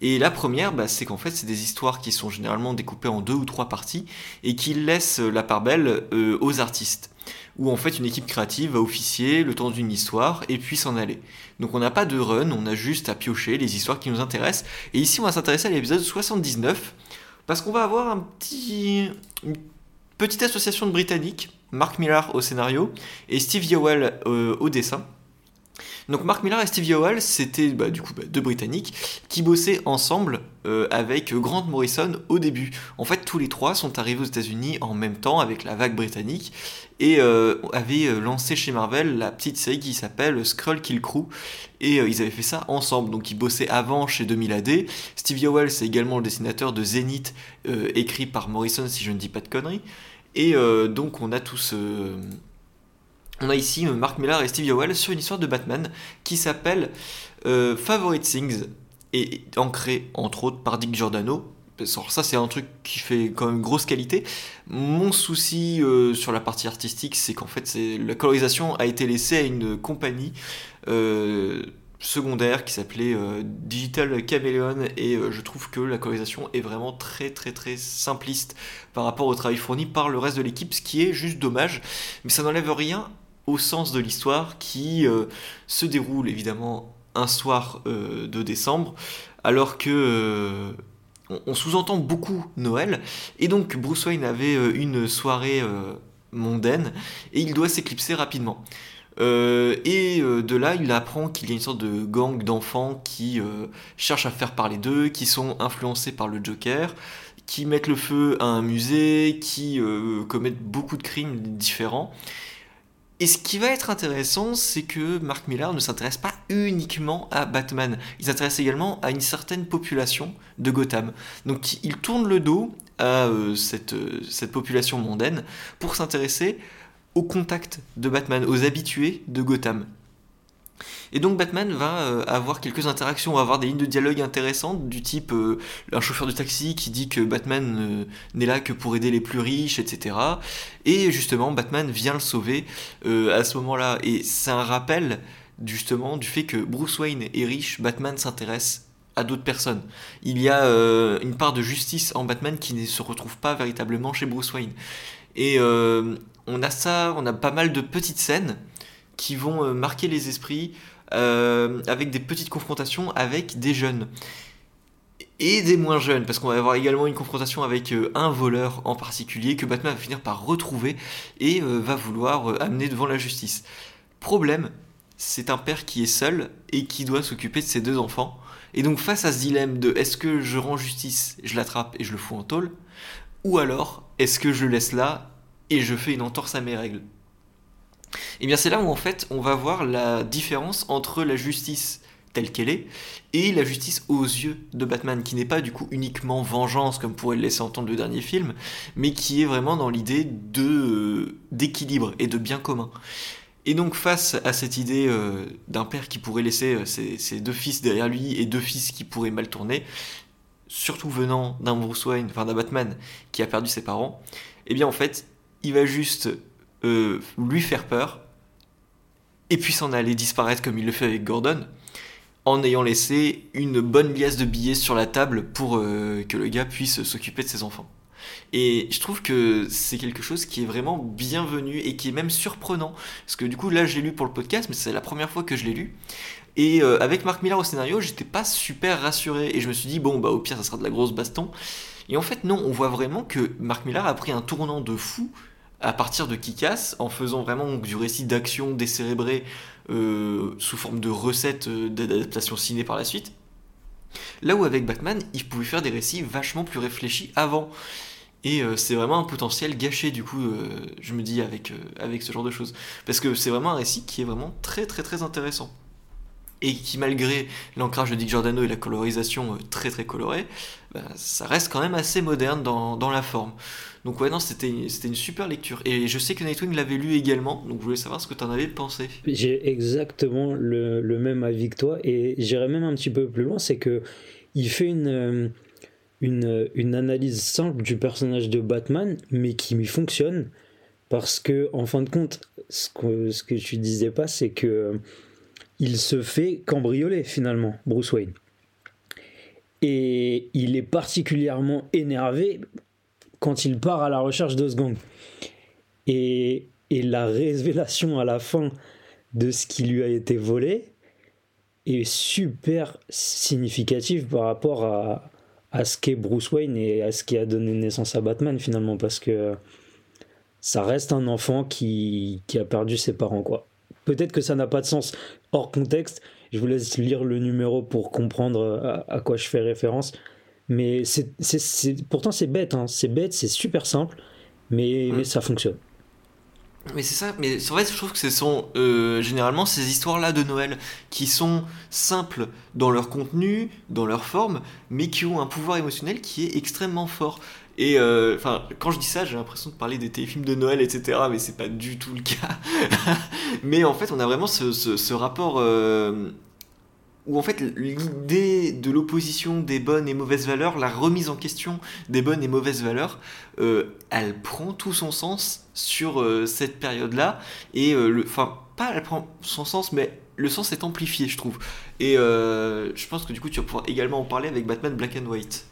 Et la première, bah, c'est qu'en fait, c'est des histoires qui sont généralement découpées en deux ou trois parties et qui laissent la part belle aux artistes où en fait une équipe créative va officier le temps d'une histoire et puis s'en aller. Donc on n'a pas de run, on a juste à piocher les histoires qui nous intéressent. Et ici on va s'intéresser à l'épisode 79 parce qu'on va avoir une petite association de Britanniques, Mark Millar au scénario et Steve Yowell euh, au dessin. Donc Mark Millar et Steve Yowell, c'était bah, du coup bah, deux Britanniques qui bossaient ensemble euh, avec Grant Morrison au début. En fait, tous les trois sont arrivés aux États-Unis en même temps avec la vague britannique et euh, avaient euh, lancé chez Marvel la petite série qui s'appelle Skrull Kill Crew et ils avaient fait ça ensemble. Donc ils bossaient avant chez 2000 AD. Steve Yowell, c'est également le dessinateur de Zenith écrit par Morrison si je ne dis pas de conneries. Et donc on a tous on a ici euh, Mark Millar et Steve Yowell sur une histoire de Batman qui s'appelle euh, Favorite Things et ancrée entre autres par Dick Giordano. Ça c'est un truc qui fait quand même grosse qualité. Mon souci euh, sur la partie artistique, c'est qu'en fait la colorisation a été laissée à une compagnie secondaire qui s'appelait Digital Chameleon. Et je trouve que la colorisation est vraiment très très très simpliste par rapport au travail fourni par le reste de l'équipe, ce qui est juste dommage, mais ça n'enlève rien au sens de l'histoire qui se déroule évidemment un soir de décembre alors que on, sous-entend beaucoup Noël, et donc Bruce Wayne avait euh, une soirée euh, mondaine, et il doit s'éclipser rapidement. Euh, et de là, il apprend qu'il y a une sorte de gang d'enfants qui cherchent à faire parler d'eux, qui sont influencés par le Joker, qui mettent le feu à un musée, qui commettent beaucoup de crimes différents. Et ce qui va être intéressant, c'est que Mark Millar ne s'intéresse pas uniquement à Batman. Il s'intéresse également à une certaine population de Gotham. Donc il tourne le dos à euh, cette, euh, cette population mondaine pour s'intéresser au contact de Batman, aux habitués de Gotham. Et donc Batman va euh, avoir quelques interactions, va avoir des lignes de dialogue intéressantes du type euh, un chauffeur de taxi qui dit que Batman euh, n'est là que pour aider les plus riches, etc. Et justement Batman vient le sauver à ce moment-là. Et c'est un rappel justement du fait que Bruce Wayne est riche, Batman s'intéresse à d'autres personnes. Il y a une part de justice en Batman qui ne se retrouve pas véritablement chez Bruce Wayne. Et on a ça, on a pas mal de petites scènes qui vont marquer les esprits. Euh, avec des petites confrontations avec des jeunes et des moins jeunes, parce qu'on va avoir également une confrontation avec euh, un voleur en particulier que Batman va finir par retrouver et euh, va vouloir amener devant la justice. Problème, c'est un père qui est seul et qui doit s'occuper de ses deux enfants. Et donc face à ce dilemme de est-ce que je rends justice, je l'attrape et je le fous en tôle, ou alors est-ce que je le laisse là et je fais une entorse à mes règles? Et eh bien c'est là où en fait on va voir la différence entre la justice telle qu'elle est et la justice aux yeux de Batman qui n'est pas du coup uniquement vengeance comme pourrait le laisser entendre le dernier film mais qui est vraiment dans l'idée de euh, d'équilibre et de bien commun. Et donc face à cette idée euh, d'un père qui pourrait laisser euh, ses, deux fils derrière lui et deux fils qui pourraient mal tourner, surtout venant d'un Bruce Wayne, enfin d'un Batman qui a perdu ses parents, eh bien en fait il va juste euh, lui faire peur, et puis s'en aller disparaître comme il le fait avec Gordon, en ayant laissé une bonne liasse de billets sur la table pour euh, que le gars puisse s'occuper de ses enfants. Et je trouve que c'est quelque chose qui est vraiment bienvenu et qui est même surprenant. Parce que du coup, là, je l'ai lu pour le podcast, mais c'est la première fois que je l'ai lu. Et euh, avec Marc Millar au scénario, j'étais pas super rassuré. Et je me suis dit, bon, bah au pire, ça sera de la grosse baston. Et en fait, non, on voit vraiment que Marc Millar a pris un tournant de fou à partir de Kikas, en faisant vraiment du récit d'action décérébré euh, sous forme de recettes euh, d'adaptation ciné par la suite. Là où avec Batman, il pouvait faire des récits vachement plus réfléchis avant. Et euh, c'est vraiment un potentiel gâché, du coup, je me dis, avec, ce genre de choses. Parce que c'est vraiment un récit qui est vraiment très très très intéressant. Et qui, malgré l'ancrage de Dick Giordano et la colorisation très très colorée, bah, ça reste quand même assez moderne dans la forme. Donc ouais, non, c'était une super lecture. Et je sais que Nightwing l'avait lu également, donc je voulais savoir ce que tu en avais pensé. J'ai exactement le, même avis que toi, et j'irais même un petit peu plus loin, c'est que il fait une, euh, une, une, analyse simple du personnage de Batman, mais qui lui fonctionne, parce que en fin de compte, ce que, ce que tu disais pas, c'est que il se fait cambrioler finalement, Bruce Wayne. Et il est particulièrement énervé quand il part à la recherche de ce gang. Et, et la révélation à la fin de ce qui lui a été volé est super significative par rapport à, à ce qu'est Bruce Wayne et à ce qui a donné naissance à Batman finalement parce que ça reste un enfant qui, qui a perdu ses parents quoi. Peut-être que ça n'a pas de sens hors contexte. Je vous laisse lire le numéro pour comprendre à quoi je fais référence. Mais c'est, pourtant, c'est bête. Hein. C'est bête, c'est super simple, mais, mm. mais ça fonctionne. Mais c'est ça, mais en fait, je trouve que ce sont euh, généralement ces histoires-là de Noël qui sont simples dans leur contenu, dans leur forme, mais qui ont un pouvoir émotionnel qui est extrêmement fort. Et euh, enfin, quand je dis ça, j'ai l'impression de parler des téléfilms de Noël, etc. Mais c'est pas du tout le cas. mais en fait, on a vraiment ce, ce, rapport euh, où en fait l'idée de l'opposition des bonnes et mauvaises valeurs, la remise en question des bonnes et mauvaises valeurs, euh, elle prend tout son sens sur euh, cette période-là. Et euh, le, enfin, pas elle prend son sens, mais le sens est amplifié, je trouve. Et je pense que du coup, tu vas pouvoir également en parler avec Batman Black and White.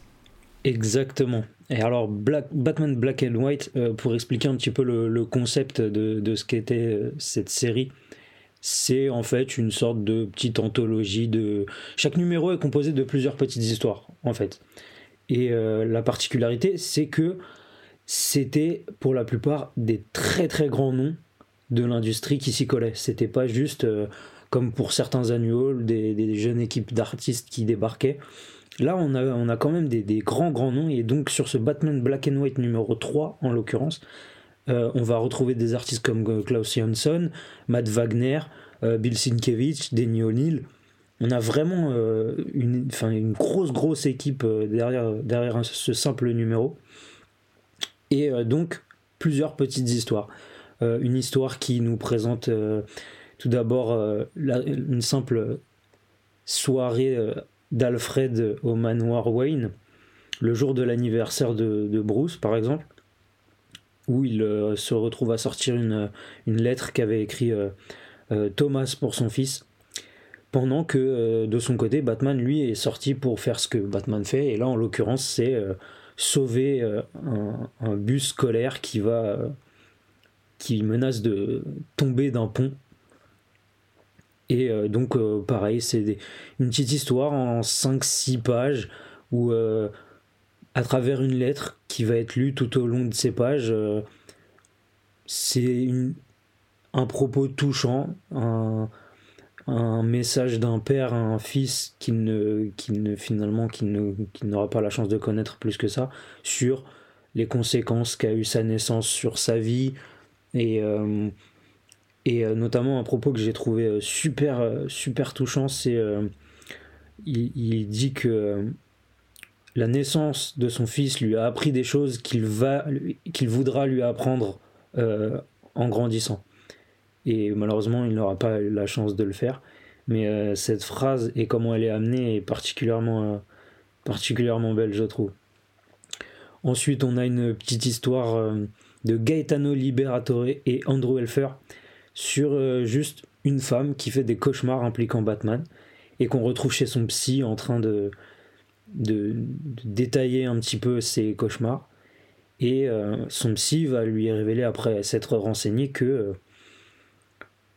Exactement. Et alors, Batman Black and White, pour expliquer un petit peu le, le concept de, de ce qu'était cette série, c'est en fait une sorte de petite anthologie de. Chaque numéro est composé de plusieurs petites histoires, en fait. Et euh, la particularité, c'est que c'était pour la plupart des très très grands noms de l'industrie qui s'y collaient. C'était pas juste euh, comme pour certains annuals, des, jeunes équipes d'artistes qui débarquaient. Là, on a, on a quand même des, grands grands noms, et donc sur ce Batman Black and White numéro 3, en l'occurrence, euh, on va retrouver des artistes comme euh, Klaus Jansson, Matt Wagner, euh, Bill Sienkiewicz, Danny O'Neill. On a vraiment une, une, grosse, grosse équipe derrière, derrière ce simple numéro. Et donc, plusieurs petites histoires. une histoire qui nous présente tout d'abord une simple soirée d'Alfred au manoir Wayne, le jour de l'anniversaire de, Bruce, par exemple où il euh, se retrouve à sortir une, une lettre qu'avait écrit euh, euh, Thomas pour son fils, pendant que de son côté, Batman, lui, est sorti pour faire ce que Batman fait, et là, en l'occurrence, c'est sauver un, bus scolaire qui va... qui menace de tomber d'un pont. Et donc, pareil, c'est une petite histoire en 5-6 pages où à travers une lettre qui va être lue tout au long de ces pages. Euh, c'est un propos touchant, un, message d'un père à un fils qui ne, qui ne finalement qui ne, qui n'aura pas la chance de connaître plus que ça sur les conséquences qu'a eu sa naissance sur sa vie et euh, et euh, notamment un propos que j'ai trouvé super super touchant c'est il, dit que la naissance de son fils lui a appris des choses qu'il va qu'il voudra lui apprendre euh, en grandissant. Et malheureusement, il n'aura pas la chance de le faire. Mais euh, cette phrase et comment elle est amenée est particulièrement, euh, particulièrement belle, je trouve. Ensuite, on a une petite histoire de Gaetano Liberatore et Andrew Elfer sur juste une femme qui fait des cauchemars impliquant Batman et qu'on retrouve chez son psy en train de, de, détailler un petit peu ses cauchemars. Et euh, son psy va lui révéler, après s'être renseigné, que, euh,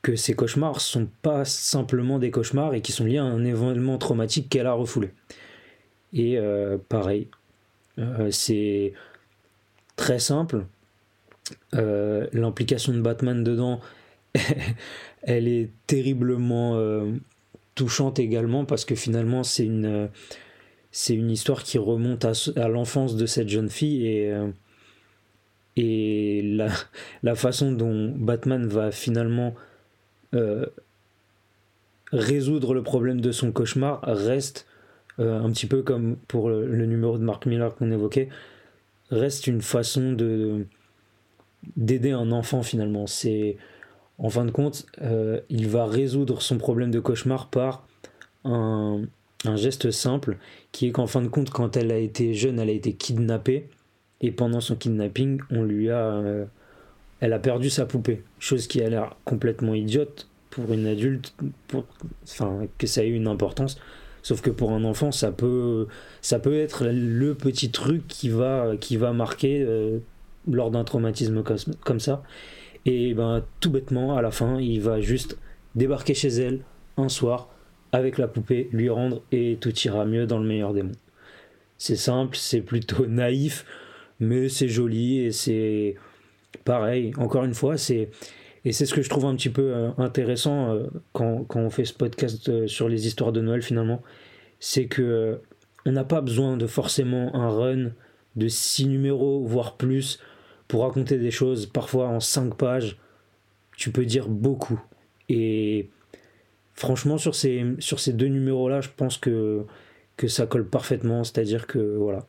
que ces cauchemars sont pas simplement des cauchemars et qui sont liés à un événement traumatique qu'elle a refoulé. Et euh, pareil, c'est très simple. L'implication de Batman dedans, elle est terriblement touchante également parce que finalement c'est une c'est une histoire qui remonte à, l'enfance de cette jeune fille et, euh, la, façon dont Batman va finalement euh, résoudre le problème de son cauchemar reste euh, un petit peu comme pour le, numéro de Mark Miller qu'on évoquait reste une façon de d'aider un enfant finalement. C'est en fin de compte il va résoudre son problème de cauchemar par un, un geste simple qui est qu'en fin de compte, quand elle a été jeune, elle a été kidnappée et pendant son kidnapping, on lui a, euh, elle a perdu sa poupée, chose qui a l'air complètement idiote pour une adulte, pour, enfin que ça ait une importance. Sauf que pour un enfant, ça peut, ça peut être le petit truc qui va, qui va marquer euh, lors d'un traumatisme comme ça. Et ben tout bêtement, à la fin, il va juste débarquer chez elle un soir, avec la poupée, lui rendre et tout ira mieux dans le meilleur des mondes. C'est simple, c'est plutôt naïf, mais c'est joli et c'est pareil. Encore une fois, c'est et c'est ce que je trouve un petit peu euh, intéressant euh, quand, quand, on fait ce podcast euh, sur les histoires de Noël finalement, c'est que on n'a pas besoin de forcément un run de six numéros voire plus pour raconter des choses. Parfois en cinq pages, tu peux dire beaucoup et franchement, sur ces, deux numéros-là, je pense que, ça colle parfaitement. C'est-à-dire que, voilà,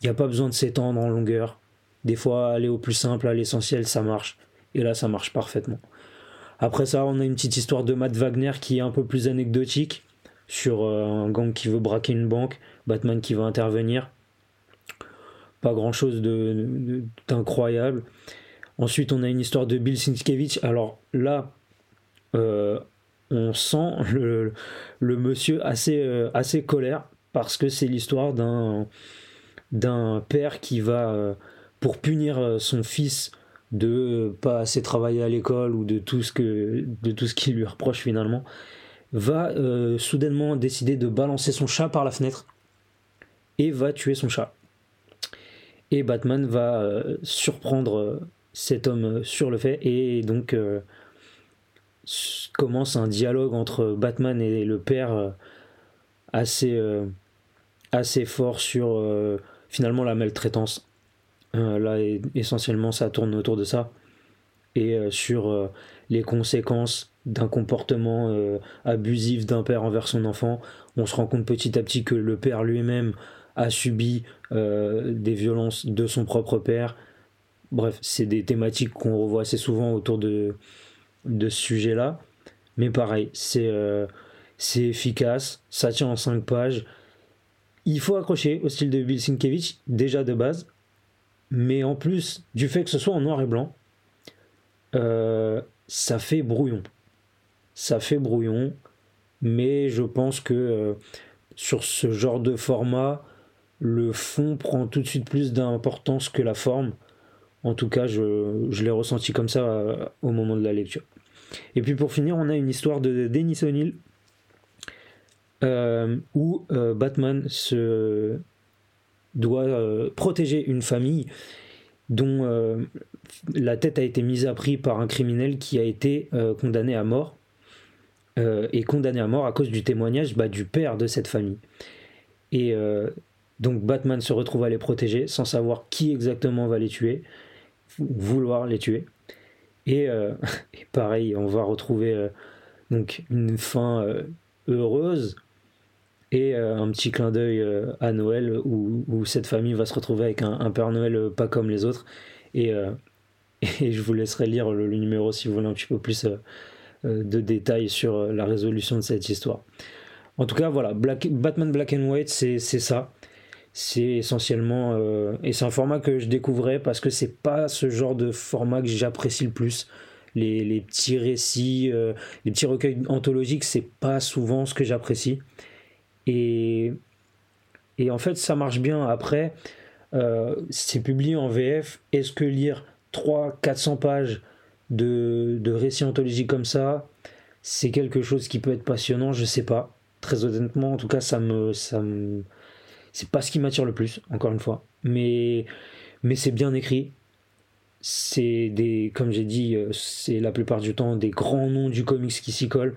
il n'y a pas besoin de s'étendre en longueur. Des fois, aller au plus simple, à l'essentiel, ça marche. Et là, ça marche parfaitement. Après ça, on a une petite histoire de Matt Wagner qui est un peu plus anecdotique sur un gang qui veut braquer une banque, Batman qui va intervenir. Pas grand chose d'incroyable. Ensuite, on a une histoire de Bill Sienkiewicz. Alors là, on sent le, monsieur assez, assez colère parce que c'est l'histoire d'un d'un père qui va pour punir son fils de pas assez travailler à l'école ou de tout ce que de tout ce qu'il lui reproche finalement va euh, soudainement décider de balancer son chat par la fenêtre et va tuer son chat. Et Batman va euh, surprendre euh, cet homme sur le fait et donc commence un dialogue entre Batman et le père assez assez fort sur finalement la maltraitance euh, là, essentiellement, ça tourne autour de ça. Et euh, sur euh, les conséquences d'un comportement abusif d'un père envers son enfant, on se rend compte petit à petit que le père lui-même a subi des violences de son propre père. Bref, c'est des thématiques qu'on revoit assez souvent autour de, de ce sujet-là. Mais pareil, c'est c'est efficace, ça tient en 5 pages. Il faut accrocher au style de Bill Sienkiewicz, déjà de base, mais en plus du fait que ce soit en noir et blanc, euh, ça fait brouillon. Ça fait brouillon, mais je pense que euh, sur ce genre de format, le fond prend tout de suite plus d'importance que la forme. En tout cas, je, l'ai ressenti comme ça euh, au moment de la lecture. Et puis pour finir, on a une histoire de Dennis O'Neill où Batman se doit euh, protéger une famille dont euh, la tête a été mise à prix par un criminel qui a été euh, condamné à mort et condamné à mort à cause du témoignage bah, du père de cette famille. Et donc Batman se retrouve à les protéger sans savoir qui exactement va les tuer, vouloir les tuer. Et, et pareil, on va retrouver donc une fin heureuse et euh, un petit clin d'œil euh, à Noël où, cette famille va se retrouver avec un, Père Noël euh, pas comme les autres. Et, et je vous laisserai lire le, numéro si vous voulez un petit peu plus de détails sur la résolution de cette histoire. En tout cas, voilà, Batman Black and White, c'est ça. C'est essentiellement. et c'est un format que je découvrais parce que c'est pas ce genre de format que j'apprécie le plus. Les, les, petits récits, les petits recueils anthologiques, c'est pas souvent ce que j'apprécie. Et, et en fait, ça marche bien. Après, euh, c'est publié en VF. Est-ce que lire 300-400 pages de, de récits anthologiques comme ça, c'est quelque chose qui peut être passionnant? Je sais pas. Très honnêtement, en tout cas, ça me. Ça me c'est pas ce qui m'attire le plus, encore une fois. Mais, mais c'est bien écrit. C'est des. Comme j'ai dit, euh, c'est la plupart du temps des grands noms du comics qui s'y collent.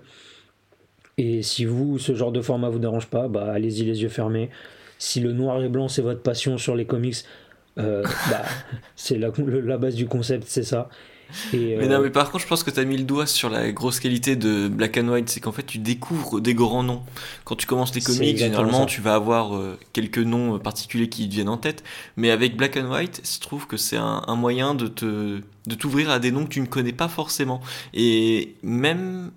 Et si vous, ce genre de format vous dérange pas, bah allez-y les yeux fermés. Si le noir et blanc c'est votre passion sur les comics, euh, bah, c'est la, la, base du concept, c'est ça. Et, mais non, euh, mais par contre, je pense que tu as mis le doigt sur la grosse qualité de Black and White, c'est qu'en fait, tu découvres des grands noms. Quand tu commences les comics, généralement, tu vas avoir euh, quelques noms particuliers qui te viennent en tête. Mais avec Black and White, je trouve que c'est un, un, moyen de te de t'ouvrir à des noms que tu ne connais pas forcément. Et même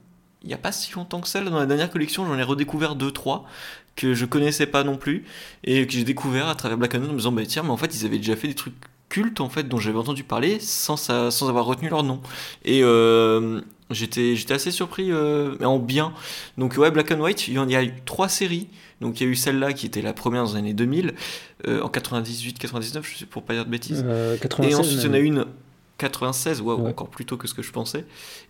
il n'y a pas si longtemps que ça. dans la dernière collection, j'en ai redécouvert 2-3 que je connaissais pas non plus et que j'ai découvert à travers Black and White en me disant bah tiens mais en fait ils avaient déjà fait des trucs cultes en fait dont j'avais entendu parler sans, sans avoir retenu leur nom. Et euh, j'étais j'étais assez surpris euh, en bien. Donc ouais Black and White il y, a eu trois séries. Donc il y a eu celle-là qui était la première dans les années 2000 euh, en 98 99 je sais pour pas dire de bêtises. Et ensuite il y en a une 96, ouais, encore plus tôt que ce que je pensais.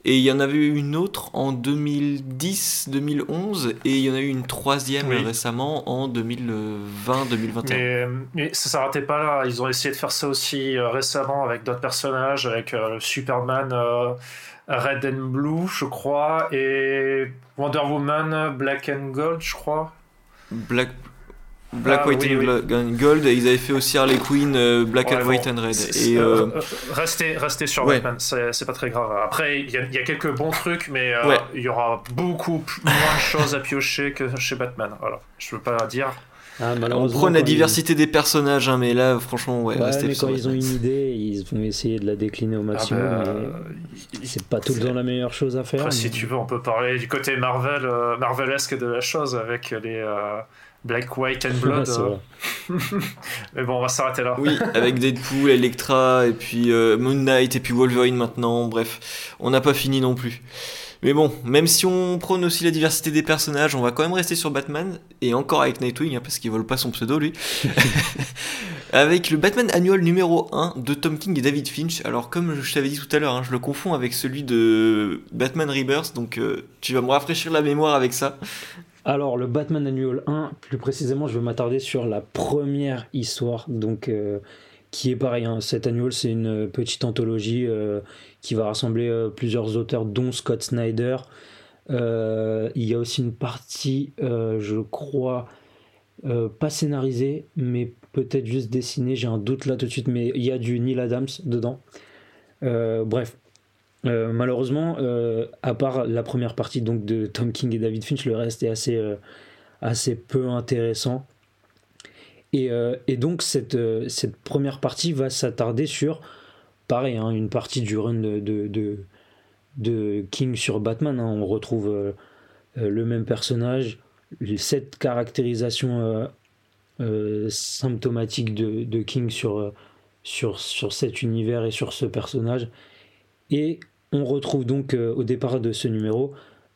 Et il y en avait eu une autre en 2010, 2011, et il y en a eu une troisième récemment en 2020, 2021. Mais, mais ça s'arrêtait pas là. Ils ont essayé de faire ça aussi euh, récemment avec d'autres personnages, avec euh, Superman euh, Red and Blue, je crois, et Wonder Woman Black and Gold, je crois. Black Black, ah, White and Gold, et ils avaient fait aussi Harley Quinn, euh, Black and White and Red. Et, euh, euh, restez, restez sur Batman, c'est pas très grave. Après, il y, y, a quelques bons trucs, mais il y aura beaucoup moins de choses à piocher que chez Batman. Voilà, je veux pas dire. Ah, On prend la ils- diversité des personnages, hein, mais là, franchement, ouais, Ouais, restez mais sur quand ils ont une idée, ils vont essayer de la décliner au Ah maximum. bah, mais il- c'est pas tout le temps la meilleure chose à faire. Après, si tu veux, on peut parler du côté Marvel, euh, Marvelesque de la chose avec les euh, Black, White and Blood. euh. vrai. Mais bon, on va s'arrêter là. Oui, avec Deadpool, Electra, et puis euh, Moon Knight, et puis Wolverine maintenant, bref, on n'a pas fini non plus. Mais bon, même si on prône aussi la diversité des personnages, on va quand même rester sur Batman, et encore avec Nightwing, hein, parce qu'il vole pas son pseudo lui. avec le Batman annuel numéro 1 de Tom King et David Finch. Alors comme je t'avais dit tout à l'heure, hein, je le confonds avec celui de Batman Rebirth, donc euh, tu vas me rafraîchir la mémoire avec ça. Alors, le Batman Annual 1, plus précisément, je vais m'attarder sur la première histoire, donc euh, qui est pareil. hein, Cet annual, c'est une petite anthologie euh, qui va rassembler euh, plusieurs auteurs, dont Scott Snyder. Il y a aussi une partie, je crois, pas scénarisée, mais peut-être juste dessinée. J'ai un doute là tout de suite, mais il y a du Neil Adams dedans. Bref, euh, malheureusement, euh, à part la première partie donc de Tom King et David Finch, le reste est assez, euh, peu intéressant. Et, donc cette, première partie va s'attarder sur, pareil, hein, une partie du run de, King sur Batman. hein. On retrouve le même personnage, cette caractérisation symptomatique de, King sur, sur, sur cet univers et sur ce personnage. Et on retrouve donc euh, au départ de ce numéro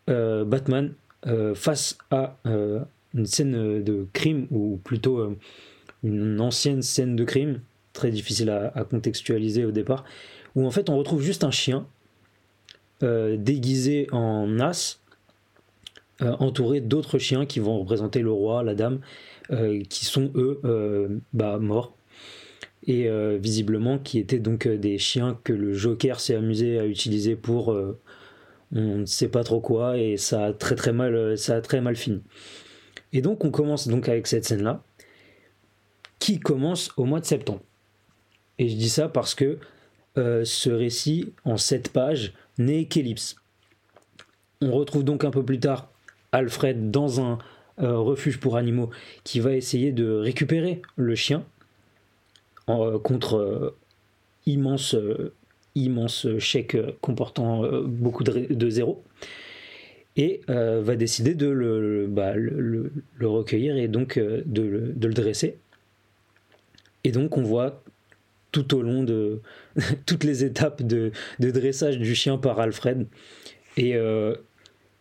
euh, Batman euh, face à une scène de crime, ou plutôt une ancienne scène de crime, très difficile à, contextualiser au départ, où en fait on retrouve juste un chien déguisé en as, entouré d'autres chiens qui vont représenter le roi, la dame, qui sont eux bah, morts et euh, visiblement qui étaient donc euh, des chiens que le Joker s'est amusé à utiliser pour euh, on ne sait pas trop quoi et ça a très très mal très mal fini. Et donc on commence donc avec cette scène là qui commence au mois de septembre. Et je dis ça parce que ce récit en sept pages n'est qu'ellipse. On retrouve donc un peu plus tard Alfred dans un refuge pour animaux qui va essayer de récupérer le chien euh, contre euh, immense, euh, immense chèque comportant beaucoup de, zéros et va décider de le, bah, recueillir et donc de, le, dresser. Et donc on voit tout au long de toutes les étapes de, dressage du chien par Alfred. Et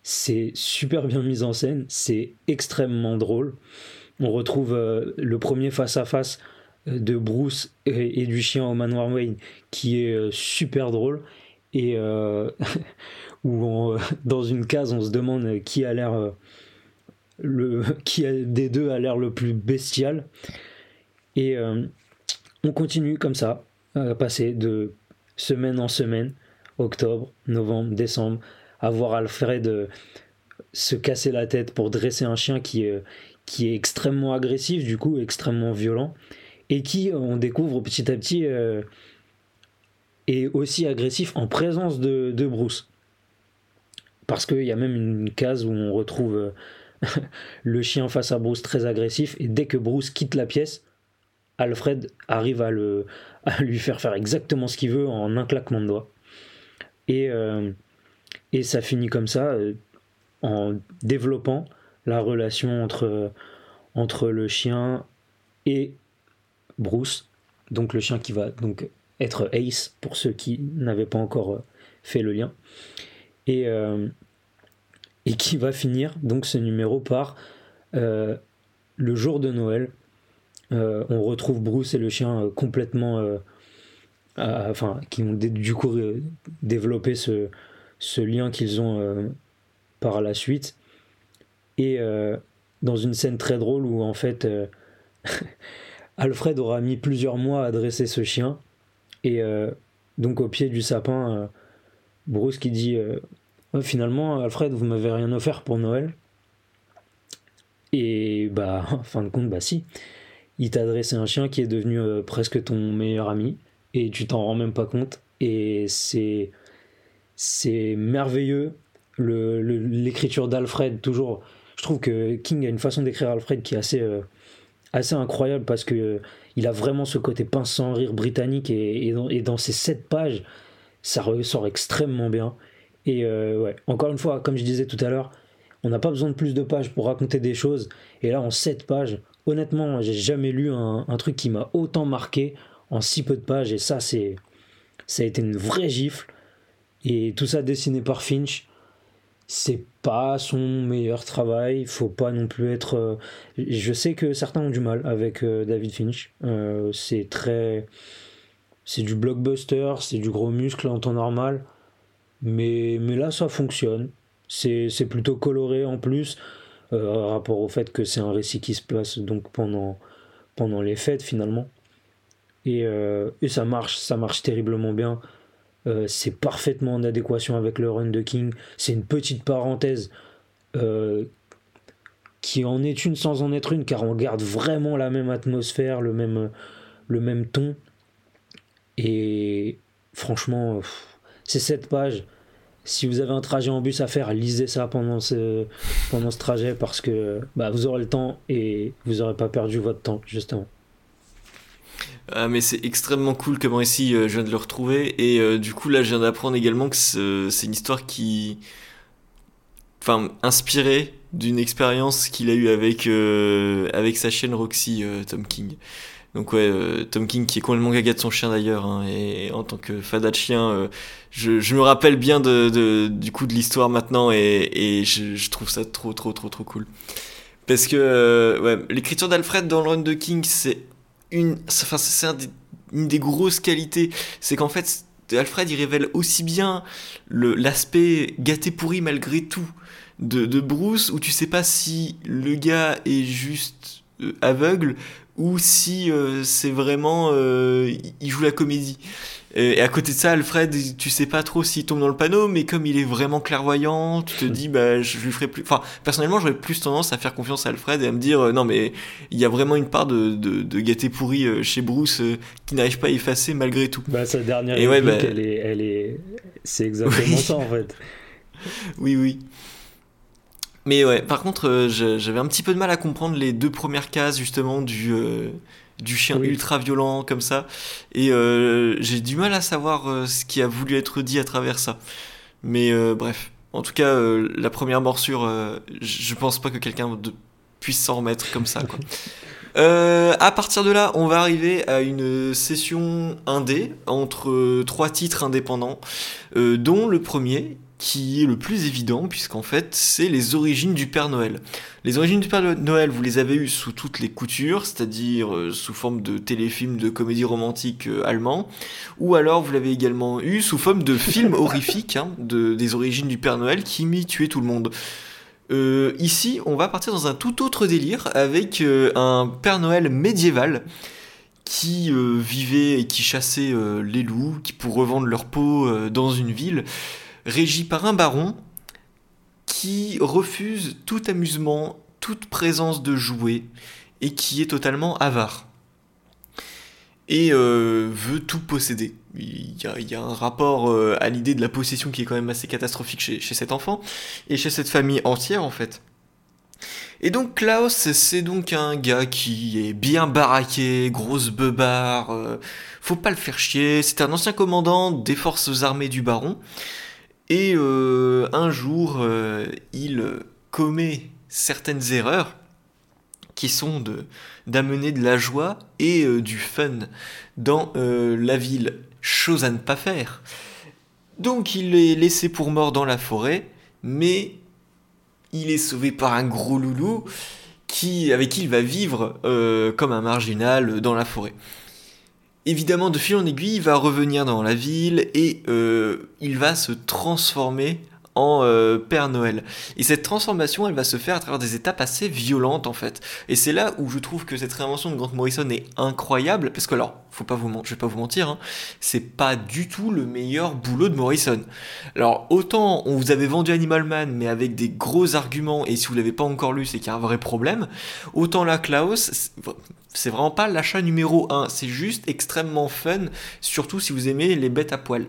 c'est super bien mis en scène, c'est extrêmement drôle. On retrouve le premier face-à-face euh, de Bruce et, du chien au manoir Wayne qui est euh, super drôle. Et euh, où on- dans une case, on se demande qui a l'air. euh, le, qui a- des deux a l'air le plus bestial. Et euh, on continue comme ça, à passer de semaine en semaine, octobre, novembre, décembre, à voir Alfred euh, se casser la tête pour dresser un chien qui, qui est extrêmement agressif, du coup extrêmement violent, et qui, on découvre petit à petit, euh, est aussi agressif en présence de, Bruce. Parce qu'il y a même une case où on retrouve euh, le chien face à Bruce très agressif, et dès que Bruce quitte la pièce, Alfred arrive à, le, à lui faire faire exactement ce qu'il veut en un claquement de doigts. Et, euh, et ça finit comme ça, euh, en développant la relation entre, entre le chien et Bruce, donc le chien qui va donc être Ace pour ceux qui n'avaient pas encore euh, fait le lien, et, euh, et qui va finir donc ce numéro par euh, le jour de Noël. On retrouve Bruce et le chien complètement, enfin, qui ont du coup développé ce, ce lien qu'ils ont par la suite. Et dans une scène très drôle où en fait Alfred aura mis plusieurs mois à dresser ce chien. Et euh, donc au pied du sapin, euh, Bruce qui dit euh, finalement Alfred vous m'avez rien offert pour Noël. Et bah en fin de compte bah si. Il t'a dressé un chien qui est devenu presque ton meilleur ami et tu t'en rends même pas compte. Et c'est c'est merveilleux. Le- le- L'écriture d'Alfred, toujours. Je trouve que King a une façon d'écrire Alfred qui est assez, assez incroyable parce que il a vraiment ce côté pince sans rire britannique et, dans, ces sept pages, ça ressort extrêmement bien. Et ouais, encore une fois, comme je disais tout à l'heure, on n'a pas besoin de plus de pages pour raconter des choses. Et là, en sept pages, honnêtement, j'ai jamais lu un, un truc qui m'a autant marqué en si peu de pages. Et ça, c'est, ça a été une vraie gifle. Et tout ça dessiné par Finch, c'est pas son meilleur travail. Faut pas non plus être. Euh, je sais que certains ont du mal avec euh, David Finch. Euh, c'est très. C'est du blockbuster, c'est du gros muscle en temps normal. Mais, mais là, ça fonctionne. C'est plutôt coloré en plus, rapport au fait que c'est un récit qui se place donc pendant, pendant les fêtes finalement. Et, et ça marche, ça marche terriblement bien. Euh, c'est parfaitement en adéquation avec le run de King. C'est une petite parenthèse euh, qui en est une sans en être une, car on garde vraiment la même atmosphère, le même, le même ton. Et franchement, c'est cette page. Si vous avez un trajet en bus à faire, lisez ça pendant ce, trajet parce que bah, vous aurez le temps et vous n'aurez pas perdu votre temps, justement. Ah, mais c'est extrêmement cool comment ici euh, je viens de le retrouver. Et euh, du coup, là, je viens d'apprendre également que c'est une histoire qui. Enfin, inspirée d'une expérience qu'il a eue avec, euh, avec sa chaîne Roxy, Tom King. Donc, ouais, Tom King qui est complètement gaga de son chien d'ailleurs. Hein, et en tant que fada de chien, je, me rappelle bien de, du coup de l'histoire maintenant. Et, je, trouve ça trop, trop, trop, trop cool. Parce que ouais, l'écriture d'Alfred dans le run de King, c'est une, enfin, c'est une des grosses qualités, c'est qu'en fait, Alfred il révèle aussi bien l'aspect gâté pourri malgré tout de, de, Bruce, où tu sais pas si le gars est juste euh, aveugle ou si euh, c'est vraiment euh, il joue la comédie. Et à côté de ça, Alfred, tu sais pas trop s'il tombe dans le panneau, mais comme il est vraiment clairvoyant, tu te dis, bah, je lui ferai plus. Enfin, personnellement, j'aurais plus tendance à faire confiance à Alfred et à me dire, euh, non, mais il y a vraiment une part de, de, de gâté pourri euh, chez Bruce euh, qui n'arrive pas à effacer malgré tout. Bah, sa dernière et réplique, bah, elle est, elle est, c'est exactement ça en fait. Oui, oui. Mais ouais, par contre, j'avais un petit peu de mal à comprendre les deux premières cases justement du du chien ultra violent comme ça. Et euh, j'ai du mal à savoir euh, ce qui a voulu être dit à travers ça. Mais euh, bref, en tout cas, la première morsure, je pense pas que quelqu'un puisse s'en remettre comme ça. Quoi. à partir de là, on va arriver à une session indé entre trois titres indépendants, dont le premier qui est le plus évident, puisqu'en fait, c'est les origines du Père Noël. Les origines du Père Noël, vous les avez eues sous toutes les coutures, c'est-à-dire euh, sous forme de téléfilm de comédie romantique euh, allemand, ou alors vous l'avez également eu sous forme de film horrifique hein, de, des origines du Père Noël qui m'y tuait tout le monde. Euh, ici, on va partir dans un tout autre délire avec un Père Noël médiéval qui vivait et qui chassait les loups, qui pour revendre leur peau dans une ville régi par un baron qui refuse tout amusement, toute présence de jouets, et qui est totalement avare. Et euh, veut tout posséder. Il y, a, un rapport euh, à l'idée de la possession qui est quand même assez catastrophique chez, cet enfant, et chez cette famille entière en fait. Et donc Klaus, c'est donc un gars qui est bien baraqué, grosse beubare, euh, faut pas le faire chier, c'est un ancien commandant des forces armées du baron, et euh, un jour, euh, il commet certaines erreurs qui sont d'amener de la joie et euh, du fun dans la ville, chose à ne pas faire. Donc il est laissé pour mort dans la forêt, mais il est sauvé par un gros loulou qui, avec qui il va vivre comme un marginal dans la forêt. Évidemment, de fil en aiguille, il va revenir dans la ville et euh, il va se transformer euh, Père Noël. Et cette transformation, elle va se faire à travers des étapes assez violentes en fait. Et c'est là où je trouve que cette réinvention de Grant Morrison est incroyable, parce que alors, faut pas vous, vais pas vous mentir, hein, c'est pas du tout le meilleur boulot de Morrison. Alors autant on vous avait vendu Animal Man, mais avec des gros arguments, et si vous l'avez pas encore lu, c'est qu'il y a un vrai problème. Autant là, Klaus, c'est vraiment pas l'achat numéro 1, c'est juste extrêmement fun, surtout si vous aimez les bêtes à poil.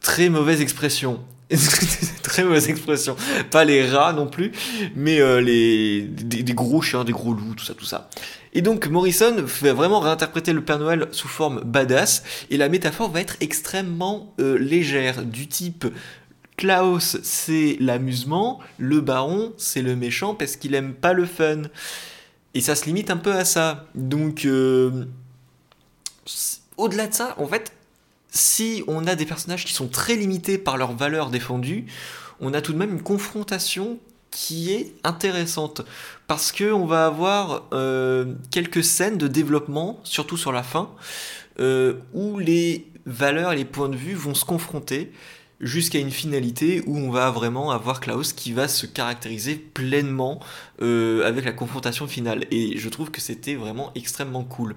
Très mauvaise expression. très mauvaise expression? Pas les rats non plus, mais euh, les des, gros chiens, des gros loups, tout ça, tout ça. Et donc Morrison fait vraiment réinterpréter le Père Noël sous forme badass, et la métaphore va être extrêmement euh, légère, du type Klaus c'est l'amusement, le baron c'est le méchant parce qu'il aime pas le fun. Et ça se limite un peu à ça. Donc euh, au-delà de ça, en fait, si on a des personnages qui sont très limités par leurs valeurs défendues, on a tout de même une confrontation qui est intéressante parce que on va avoir euh, quelques scènes de développement, surtout sur la fin, euh, où les valeurs et les points de vue vont se confronter jusqu'à une finalité où on va vraiment avoir Klaus qui va se caractériser pleinement euh, avec la confrontation finale. Et je trouve que c'était vraiment extrêmement cool.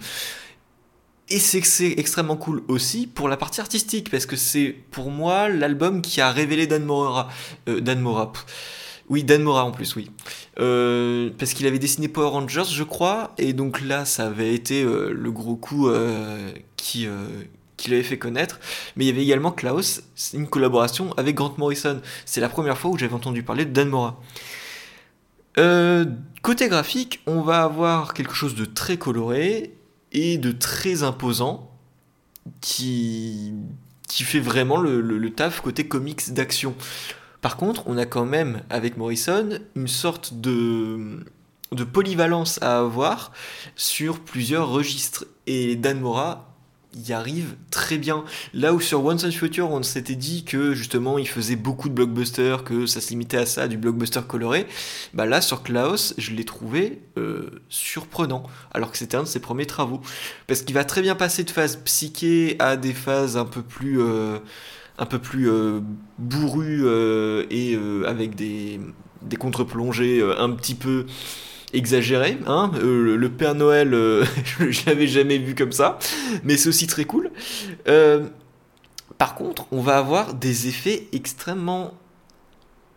Et c'est extrêmement cool aussi pour la partie artistique, parce que c'est pour moi l'album qui a révélé Dan Mora. Euh, Dan Mora. Oui, Dan Mora en plus, oui. Euh, parce qu'il avait dessiné Power Rangers, je crois, et donc là, ça avait été euh, le gros coup qui, qui fait connaître. Mais il y avait également Klaus, une collaboration avec Grant Morrison. C'est la première fois où j'avais entendu parler de Dan Mora. côté graphique, on va avoir quelque chose de très coloré, et de très imposant qui, fait vraiment le, taf côté comics d'action. Par contre, on a quand même avec Morrison une sorte de, de polyvalence à avoir sur plusieurs registres. Et Dan Mora y arrive très bien. Là où sur Once and Future, on s'était dit que justement il faisait beaucoup de blockbusters, que ça se limitait à ça, du blockbuster coloré, bah là sur Klaus, je l'ai trouvé euh, surprenant, alors que c'était un de ses premiers travaux. Parce qu'il va très bien passer de phases psyché à des phases un peu plus. Euh, un peu plus euh, bourrues et avec des, des contre-plongées un petit peu exagéré. Hein euh, le Père Noël, euh, je, l'avais jamais vu comme ça, mais c'est aussi très cool. Euh, par contre, on va avoir des effets extrêmement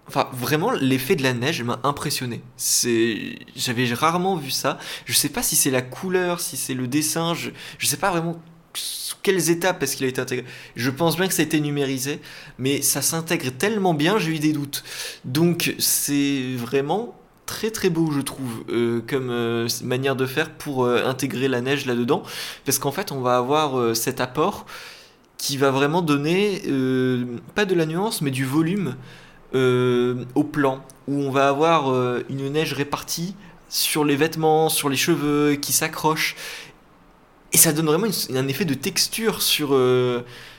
Enfin, vraiment, l'effet de la neige m'a impressionné. C'est, j'avais rarement vu ça. Je sais pas si c'est la couleur, si c'est le dessin. Je, je sais pas vraiment sous quelles étapes est-ce qu'il a été intégré. Je pense bien que ça a été numérisé, mais ça s'intègre tellement bien, j'ai eu des doutes. Donc, c'est vraiment très très beau je trouve euh, comme euh, manière de faire pour euh, intégrer la neige là-dedans. Parce qu'en fait on va avoir cet apport qui va vraiment donner pas de la nuance mais du volume au plan. Où on va avoir une neige répartie sur les vêtements, sur les cheveux qui s'accrochent et ça donne vraiment un effet de texture sur,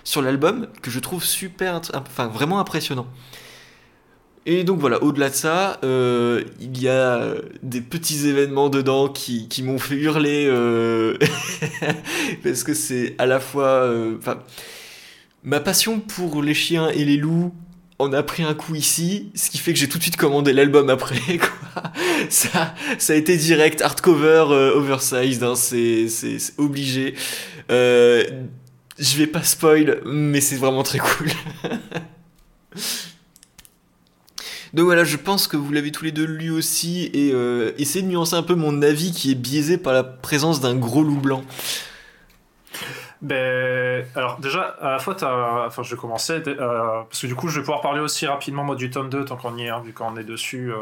sur l'album que je trouve super enfin vraiment impressionnant. Et donc voilà, au-delà de ça, euh, il y a des petits événements dedans qui, qui m'ont fait hurler euh, parce que c'est à la fois, euh, ma passion pour les chiens et les loups en a pris un coup ici, ce qui fait que j'ai tout de suite commandé l'album après. Quoi. Ça, ça a été direct, hardcover, oversized, hein, c'est obligé. je vais pas spoil, mais c'est vraiment très cool. Donc voilà, je pense que vous l'avez tous les deux lu aussi et euh, essayez de nuancer un peu mon avis qui est biaisé par la présence d'un gros loup blanc. Ben, alors déjà, à la fois, enfin, je vais commencer, euh, parce que du coup, je vais pouvoir parler aussi rapidement moi, du tome 2, tant qu'on y est, hein, vu qu'on est dessus.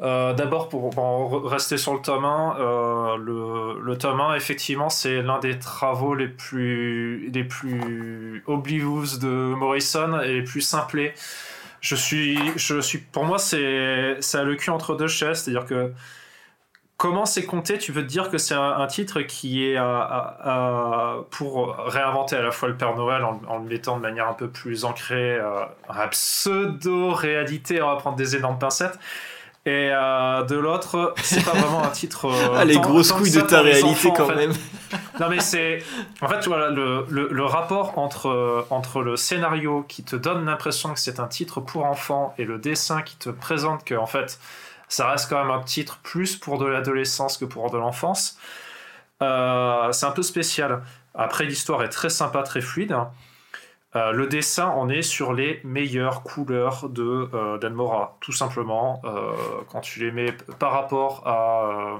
Euh, d'abord, pour, rester sur le tome 1, le, le, tome 1, effectivement, c'est l'un des travaux les plus, les plus oblivious de Morrison et les plus simplés je suis, je suis, pour moi, c'est, ça a le cul entre deux chaises, c'est-à-dire que comment c'est compté, tu veux te dire que c'est un, titre qui est pour réinventer à la fois le Père Noël en, le mettant de manière un peu plus ancrée euh, à pseudo-réalité, on va prendre des énormes pincettes. Et euh, de l'autre, c'est pas vraiment un titre. Euh, ah, les grosses couilles de ta réalité quand même. non, mais c'est. En fait, voilà, le, le, rapport entre, entre le scénario qui te donne l'impression que c'est un titre pour enfants et le dessin qui te présente que, en fait, ça reste quand même un titre plus pour de l'adolescence que pour de l'enfance, euh, c'est un peu spécial. Après, l'histoire est très sympa, très fluide. Euh, le dessin, on est sur les meilleures couleurs de euh, d'Anmora, tout simplement. Euh, quand tu les mets par rapport à,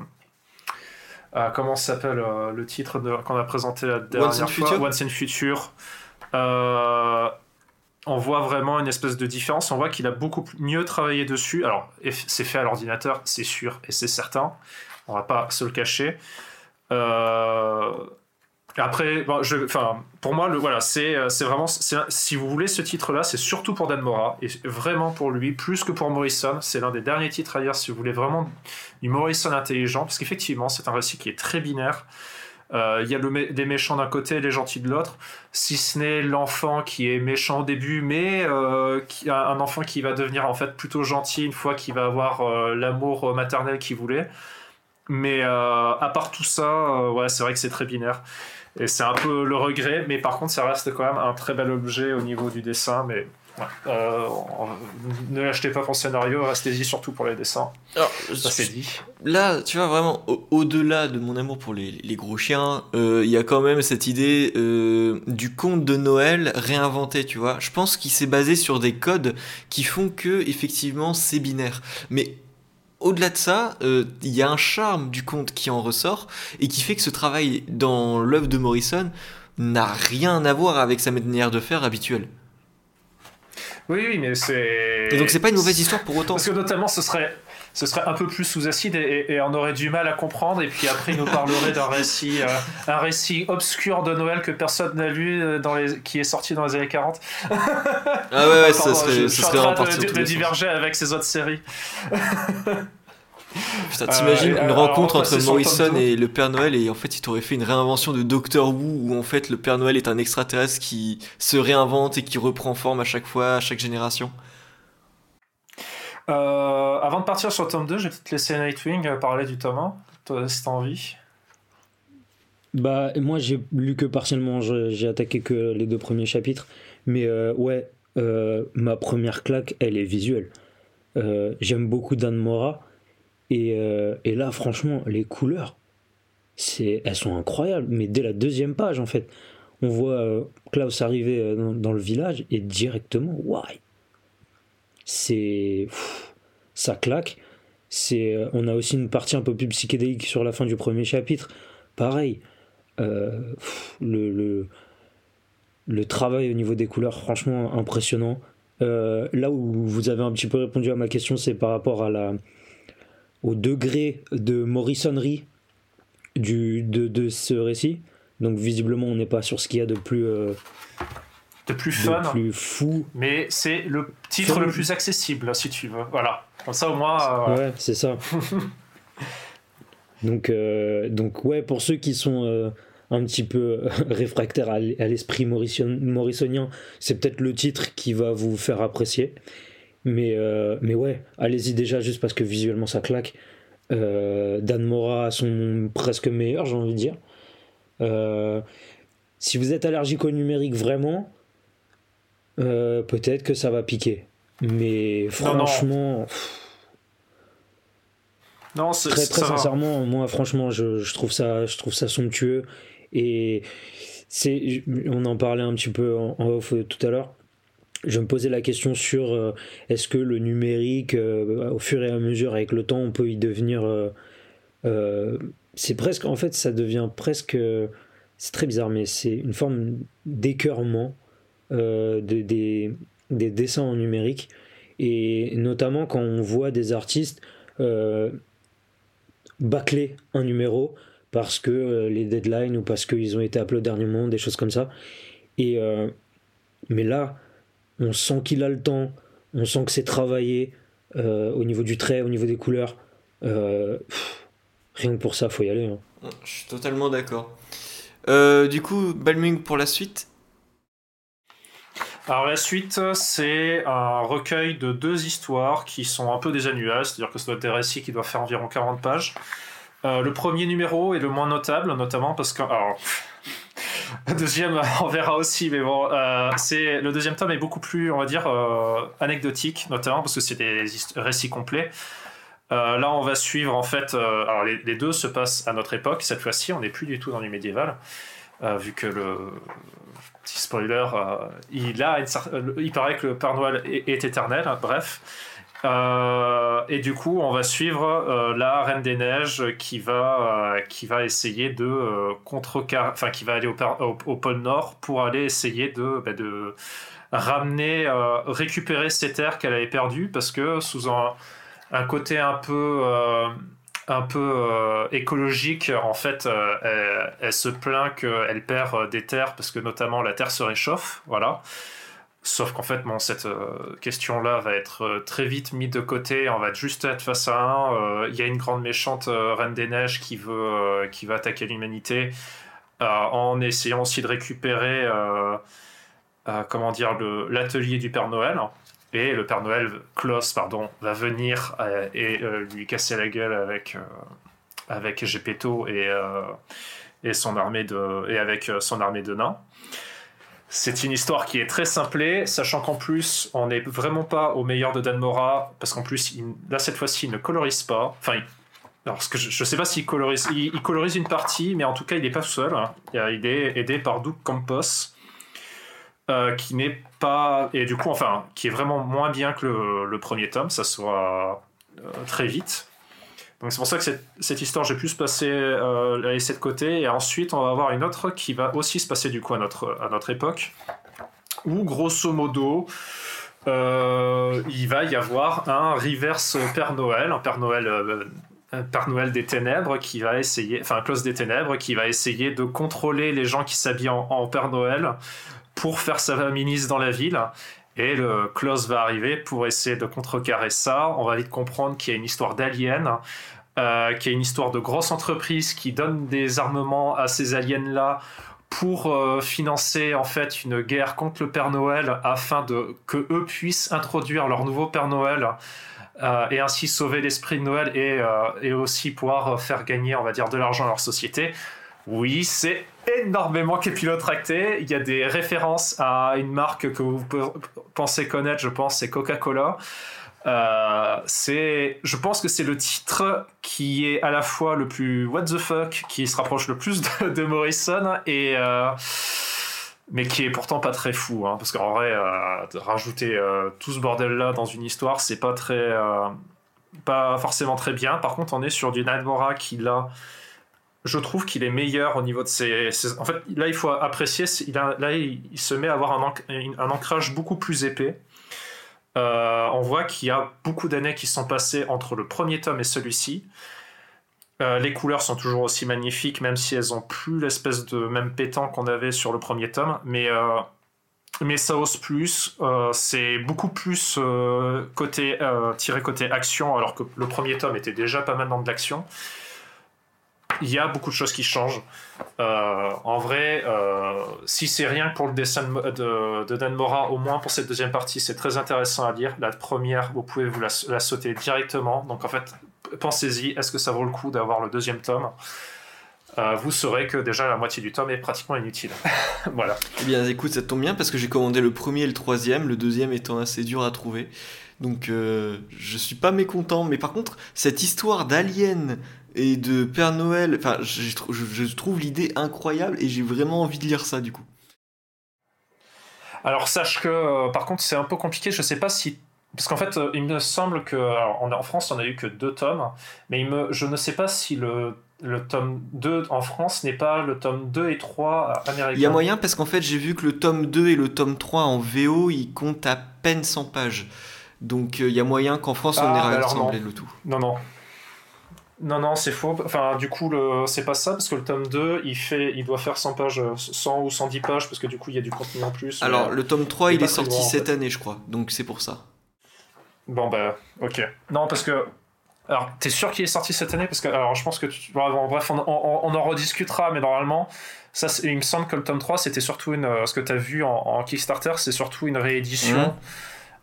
comment s'appelle le titre qu'on a présenté la dernière fois, Once in Future. on voit vraiment une espèce de différence. On voit qu'il a beaucoup mieux travaillé dessus. Alors, c'est fait à l'ordinateur, c'est sûr et c'est certain. On va pas se le cacher. Euh, après, enfin, pour moi, voilà, c'est, c'est vraiment, si vous voulez ce titre-là, c'est surtout pour Dan Mora et vraiment pour lui, plus que pour Morrison. C'est l'un des derniers titres à lire si vous voulez vraiment du Morrison intelligent, parce qu'effectivement, c'est un récit qui est très binaire. Euh, il y a des méchants d'un côté les gentils de l'autre, si ce n'est l'enfant qui est méchant au début, mais euh, un enfant qui va devenir en fait plutôt gentil une fois qu'il va avoir euh, l'amour maternel qu'il voulait. Mais à part tout ça, ouais, c'est vrai que c'est très binaire. Et c'est un peu le regret, mais par contre, ça reste quand même un très bel objet au niveau du dessin. Mais euh, ne l'achetez pas pour le scénario, restez-y surtout pour les dessins. Alors, ça c'est dit. Là, tu vois, vraiment, au-delà de mon amour pour les, gros chiens, euh, il y a quand même cette idée euh, du conte de Noël réinventé, tu vois. Je pense qu'il s'est basé sur des codes qui font que, effectivement, c'est binaire. Mais au-delà de ça, il y a un charme du conte qui en ressort et qui fait que ce travail dans l'œuvre de Morrison n'a rien à voir avec sa manière de faire habituelle. Oui, oui, mais c'est. Et donc c'est pas une mauvaise histoire pour autant. Parce que notamment ce serait, ce serait un peu plus sous acide et, on aurait du mal à comprendre. Et puis après, il nous parlerait d'un récit, euh, un récit obscur de Noël que personne n'a lu, euh, dans les, qui est sorti dans les années 40. Ah ouais, ouais ça serait, je, ça serait en de, de diverger avec ces autres séries. Putain, t'imagines euh, une rencontre entre Morrison et le Père Noël et en fait il t'aurait fait une réinvention de Doctor Who où en fait le Père Noël est un extraterrestre qui se réinvente et qui reprend forme à chaque fois, à chaque génération. Euh, avant de partir sur le tome 2, je vais peut-être laisser Nightwing euh, parler du tome 1, toi, si t'as envie. Bah, moi j'ai lu que partiellement, j'ai attaqué que les deux premiers chapitres, mais ouais, ma première claque, elle est visuelle. J'aime beaucoup Dan Mora, euh, et, là, franchement, les couleurs, elles sont incroyables. Mais dès la deuxième page, en fait, on voit euh, Klaus arriver euh, dans, le village et directement, waouh, c'est, ça claque. C'est, on a aussi une partie un peu plus psychédélique sur la fin du premier chapitre. Pareil, le, le, le, travail au niveau des couleurs, franchement impressionnant. là où vous avez un petit peu répondu à ma question, c'est par rapport à la, au degré de morrisonnerie du, de, de, ce récit. Donc visiblement, on n'est pas sur ce qu'il y a de plus... Euh, de plus fun. plus fou. Mais c'est le titre le plus accessible, si tu veux. Voilà. Comme ça, au moins... Euh, ouais, c'est ça. donc, euh, donc, ouais, pour ceux qui sont un petit peu réfractaires à l'esprit morrisonien, c'est peut-être le titre qui va vous faire apprécier. Mais, euh, mais ouais, allez-y déjà juste parce que visuellement ça claque. Euh, Dan Mora a son presque meilleur, j'ai envie de dire. Euh, si vous êtes allergique au numérique vraiment, peut-être que ça va piquer. Mais franchement. Non, très très sincèrement, moi franchement, je, je, trouve ça, je trouve ça somptueux. Et c'est, on en parlait un petit peu en off tout à l'heure je me posais la question sur euh, est-ce que le numérique, euh, au fur et à mesure, avec le temps, on peut y devenir. Euh, c'est presque. En fait, ça devient presque. c'est très bizarre, mais c'est une forme d'écœurement de, des, des, dessins en numérique. Et notamment quand on voit des artistes bâcler un numéro parce que les deadlines ou parce qu'ils ont été appelés au dernier moment, des choses comme ça. Et, mais là on sent qu'il a le temps, on sent que c'est travaillé euh, au niveau du trait, au niveau des couleurs. Euh, rien que pour ça, faut y aller. Hein. Je suis totalement d'accord. Euh, du coup, Balming pour la suite alors la suite, c'est un recueil de deux histoires qui sont un peu des annuales, c'est-à-dire que ce doit être des récits qui doivent faire environ 40 pages. le premier numéro est le moins notable, notamment parce que... Alors, le deuxième, on verra aussi, mais bon, euh, le deuxième tome est beaucoup plus, on va dire, euh, anecdotique, notamment parce que c'est des récits complets. Euh, là, on va suivre en fait. alors, les, deux se passent à notre époque. Cette fois-ci, on n'est plus du tout dans du médiéval, vu que le spoiler, il a il paraît que le Père Noël est, éternel. bref. Euh, et du coup, on va suivre euh, la Reine des Neiges qui va, euh, essayer de contrecarrer, enfin qui va aller au, pôle Nord pour aller essayer de, bah, ramener, récupérer ces terres qu'elle avait perdues parce que sous un côté un peu un peu écologique, en fait, elle, elle, se plaint qu'elle perd des terres parce que notamment la terre se réchauffe, voilà. Sauf qu'en fait, bon, cette euh, question-là va être euh, très vite mise de côté. On va juste être face à un. Euh, il y a une grande méchante reine des neiges qui veut, qui va attaquer l'humanité en essayant aussi de récupérer, comment dire, l'atelier du Père Noël. Et le Père Noël, Klaus, pardon, va venir et lui casser la gueule avec avec Gepetto et et son armée de et avec son armée de nains. C'est une histoire qui est très simplée, sachant qu'en plus, on n'est vraiment pas au meilleur de Dan Mora, parce qu'en plus, là, cette fois-ci, il ne colorise pas. Enfin, alors, je ne sais pas s'il colorise. Il, colorise une partie, mais en tout cas, il n'est pas seul. Hein. Il est aidé par Doug Campos, euh, qui n'est pas. Et du coup, enfin, qui est vraiment moins bien que le, premier tome, ça sera euh, très vite. Donc c'est pour ça que cette, cette histoire, j'ai plus passé euh, la laisser de côté. Et ensuite, on va avoir une autre qui va aussi se passer du coup à notre, à notre époque, où grosso modo, euh, il va y avoir un reverse Père Noël, un Père Noël, Père Noël des ténèbres qui va essayer, enfin Klaus des ténèbres qui va essayer de contrôler les gens qui s'habillent en, en, Père Noël pour faire sa ministre dans la ville. Et le Klaus va arriver pour essayer de contrecarrer ça. On va vite comprendre qu'il y a une histoire d'aliens, euh, qu'il y a une histoire de grosse entreprise qui donne des armements à ces aliens-là pour euh, financer en fait une guerre contre le Père Noël afin de que eux puissent introduire leur nouveau Père Noël euh, et ainsi sauver l'esprit de Noël et, et aussi pouvoir faire gagner on va dire de l'argent à leur société. Oui, c'est énormément capillotracté. Il y a des références à une marque que vous pensez connaître, je pense, c'est Coca-Cola. Euh, c'est, je pense que c'est le titre qui est à la fois le plus what the fuck, qui se rapproche le plus de, Morrison et euh, mais qui est pourtant pas très fou, hein, parce qu'en vrai, euh, rajouter tout ce bordel là dans une histoire, c'est pas très, pas forcément très bien. Par contre, on est sur du Nightmora qui là je trouve qu'il est meilleur au niveau de ses, En fait, là, il faut apprécier. Il là, il, se met à avoir un, ancrage beaucoup plus épais. Euh, on voit qu'il y a beaucoup d'années qui sont passées entre le premier tome et celui-ci. Euh, les couleurs sont toujours aussi magnifiques, même si elles ont plus l'espèce de même pétant qu'on avait sur le premier tome. Mais, euh, mais ça ose plus. c'est beaucoup plus côté, tiré côté action, alors que le premier tome était déjà pas mal dans de l'action il y a beaucoup de choses qui changent. Euh, en vrai, euh, si c'est rien pour le dessin de, de, Dan Mora, au moins pour cette deuxième partie, c'est très intéressant à lire. La première, vous pouvez vous la, sauter directement. Donc en fait, pensez-y, est-ce que ça vaut le coup d'avoir le deuxième tome? Euh, vous saurez que déjà la moitié du tome est pratiquement inutile. voilà. Eh bien, écoute, ça tombe bien parce que j'ai commandé le premier et le troisième, le deuxième étant assez dur à trouver. Donc, je suis pas mécontent. Mais par contre, cette histoire d'alien et de Père Noël. Enfin, je, je trouve l'idée incroyable et j'ai vraiment envie de lire ça du coup. Alors sache que euh, par contre c'est un peu compliqué, je sais pas si parce qu'en fait euh, il me semble que en France on a eu que deux tomes, mais il me, je ne sais pas si le, le tome 2 en France n'est pas le tome 2 et 3 américain. Il y a moyen parce qu'en fait j'ai vu que le tome 2 et le tome 3 en VO ils comptent à peine 100 pages. Donc euh, il y a moyen qu'en France on ait ah, rassemblé le tout. Non, non, non, non, c'est faux. Enfin, du coup, le... c'est pas ça, parce que le tome 2, il, fait... il doit faire 100 pages, 100 ou 110 pages, parce que du coup, il y a du contenu en plus. Alors, le tome 3, il, est sorti cette année, je crois, donc c'est pour ça. Bon, bah, ok. Non, parce que. Alors, t'es sûr qu'il est sorti cette année? Parce que, alors, je pense que. Tu... bref, on, en rediscutera, mais normalement, ça, il me semble que le tome 3, c'était surtout une. Ce que t'as vu en, Kickstarter, c'est surtout une réédition. Mmh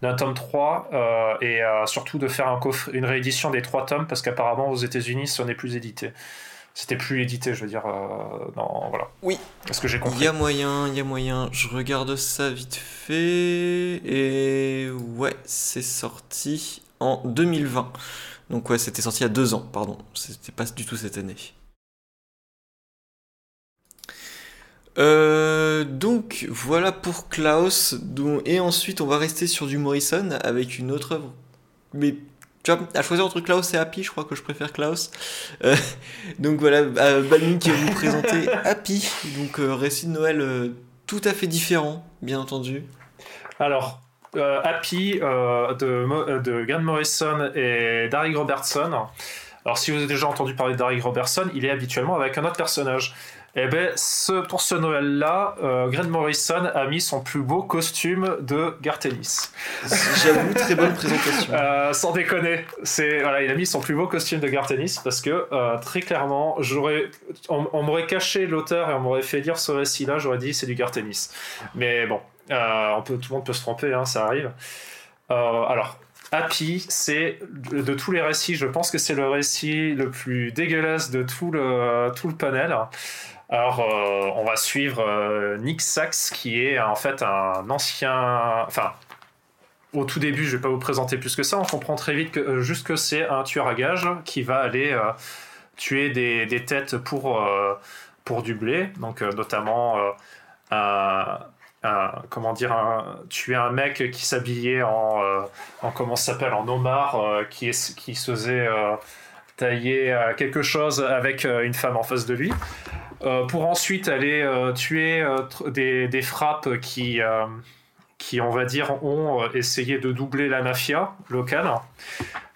d'un tome 3 euh, et euh, surtout de faire un coffre, une réédition des trois tomes parce qu'apparemment aux États-Unis ce n'est plus édité. C'était plus édité, je veux dire. Euh, voilà. Oui. Est-ce que j'ai compris Il y a moyen, il y a moyen. Je regarde ça vite fait. Et ouais, c'est sorti en 2020. Donc ouais, c'était sorti il y a deux ans, pardon. C'était pas du tout cette année. Euh, donc voilà pour Klaus. et ensuite on va rester sur du Morrison avec une autre œuvre mais tu vois, à choisir entre Klaus et Happy, je crois que je préfère Klaus. Euh, donc voilà, euh, Balming qui va vous présenter Happy, donc euh, récit de Noël tout à fait différent, bien entendu. Alors, Happy de, de Grant Morrison et Darry Robertson. Alors, si vous avez déjà entendu parler de Darry Robertson, il est habituellement avec un autre personnage. Et eh ce, pour ce Noël-là, euh, Grant Morrison a mis son plus beau costume de Gartenis. J'avoue, très bonne présentation. Euh, sans déconner, c'est voilà, il a mis son plus beau costume de Gartenis parce que euh, très clairement, j'aurais, on, m'aurait caché l'auteur et on m'aurait fait lire ce récit-là, j'aurais dit c'est du Gartenis. Mais bon, on peut, tout le monde peut se tromper, hein, ça arrive. alors, Happy, c'est de tous les récits, je pense que c'est le récit le plus dégueulasse de tout le, tout le panel. Alors, euh, on va suivre euh, Nick Sachs, qui est en fait un ancien. Enfin, au tout début, je vais pas vous présenter plus que ça. On comprend très vite que euh, juste que c'est un tueur à gages qui va aller tuer des, des, têtes pour pour du blé. Donc, notamment un, comment dire tuer un mec qui s'habillait en, en comment s'appelle en Omar, qui qui se faisait tailler quelque chose avec une femme en face de lui. Euh, pour ensuite aller euh, tuer euh, des, des, frappes qui, qui, on va dire, ont essayé de doubler la mafia locale.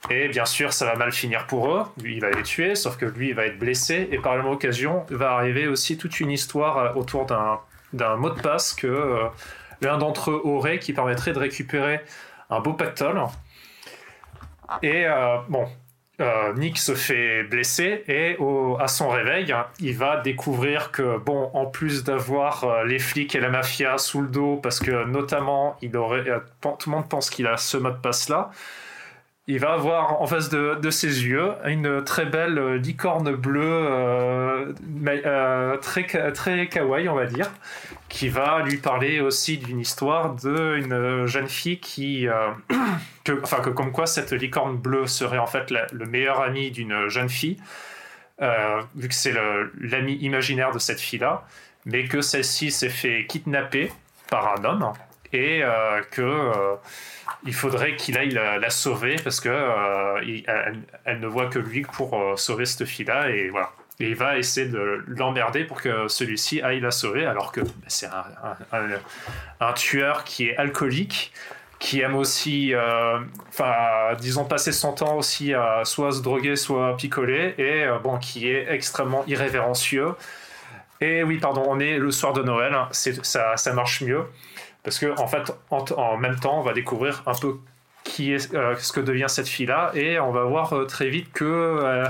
Et bien sûr, ça va mal finir pour eux. Lui, il va les tuer, sauf que lui, il va être blessé. Et par la même occasion, va arriver aussi toute une histoire autour d'un mot de passe que l'un d'entre eux aurait qui permettrait de récupérer un beau pactole. Et bon, euh, Nick se fait blesser et à son réveil, il va découvrir que, bon, en plus d'avoir euh, les flics et la mafia sous le dos, parce que notamment, il aurait, euh, tout le monde pense qu'il a ce mot de passe-là, il va avoir en face de, ses yeux une très belle licorne bleue, très, très kawaii, on va dire, qui va lui parler aussi d'une histoire d'une jeune fille qui, euh, enfin que comme quoi cette licorne bleue serait en fait le meilleur ami d'une jeune fille, euh, vu que c'est l'ami imaginaire de cette fille-là, mais que celle-ci s'est fait kidnapper par un homme et euh, que il faudrait qu'il aille la, sauver parce que elle, ne voit que lui pour sauver cette fille-là et voilà et il va essayer de l'emmerder pour que celui-ci aille la sauver, alors que c'est un, tueur qui est alcoolique, qui aime aussi, euh, enfin, disons, passer son temps aussi à soit se droguer, soit picoler, et euh, bon, qui est extrêmement irrévérencieux. Et oui, pardon, on est le soir de Noël, hein, ça, ça marche mieux, parce que en fait, en, même temps, on va découvrir un peu qui est, euh, ce que devient cette fille-là, et on va voir très vite que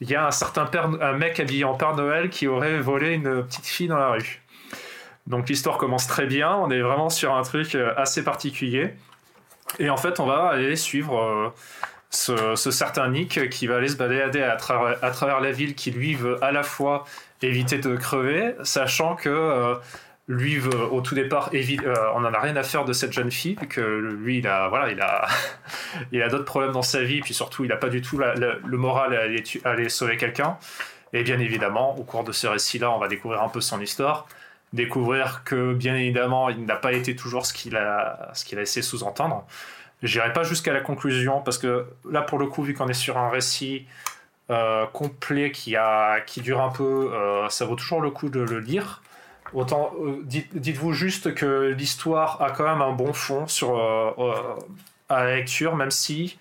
il y a un certain père, un mec habillé en Père Noël qui aurait volé une petite fille dans la rue. Donc l'histoire commence très bien, on est vraiment sur un truc euh, assez particulier. Et en fait, on va aller suivre euh, ce, certain Nick qui va aller se balader à travers, la ville qui lui veut à la fois éviter de crever, sachant que euh, lui veut au tout départ euh, on en a rien à faire de cette jeune fille que lui il a voilà il a il a d'autres problèmes dans sa vie puis surtout il a pas du tout le moral à aller, sauver quelqu'un. Et bien évidemment au cours de ce récit là on va découvrir un peu son histoire. Découvrir que bien évidemment il n'a pas été toujours ce qu'il a ce qu'il a essayé sous-entendre. J'irai pas jusqu'à la conclusion parce que là pour le coup vu qu'on est sur un récit euh, complet qui a qui dure un peu euh, ça vaut toujours le coup de le lire Autant, euh, dites, vous juste que l'histoire a quand même un bon fond sur, euh, euh, à la lecture, même si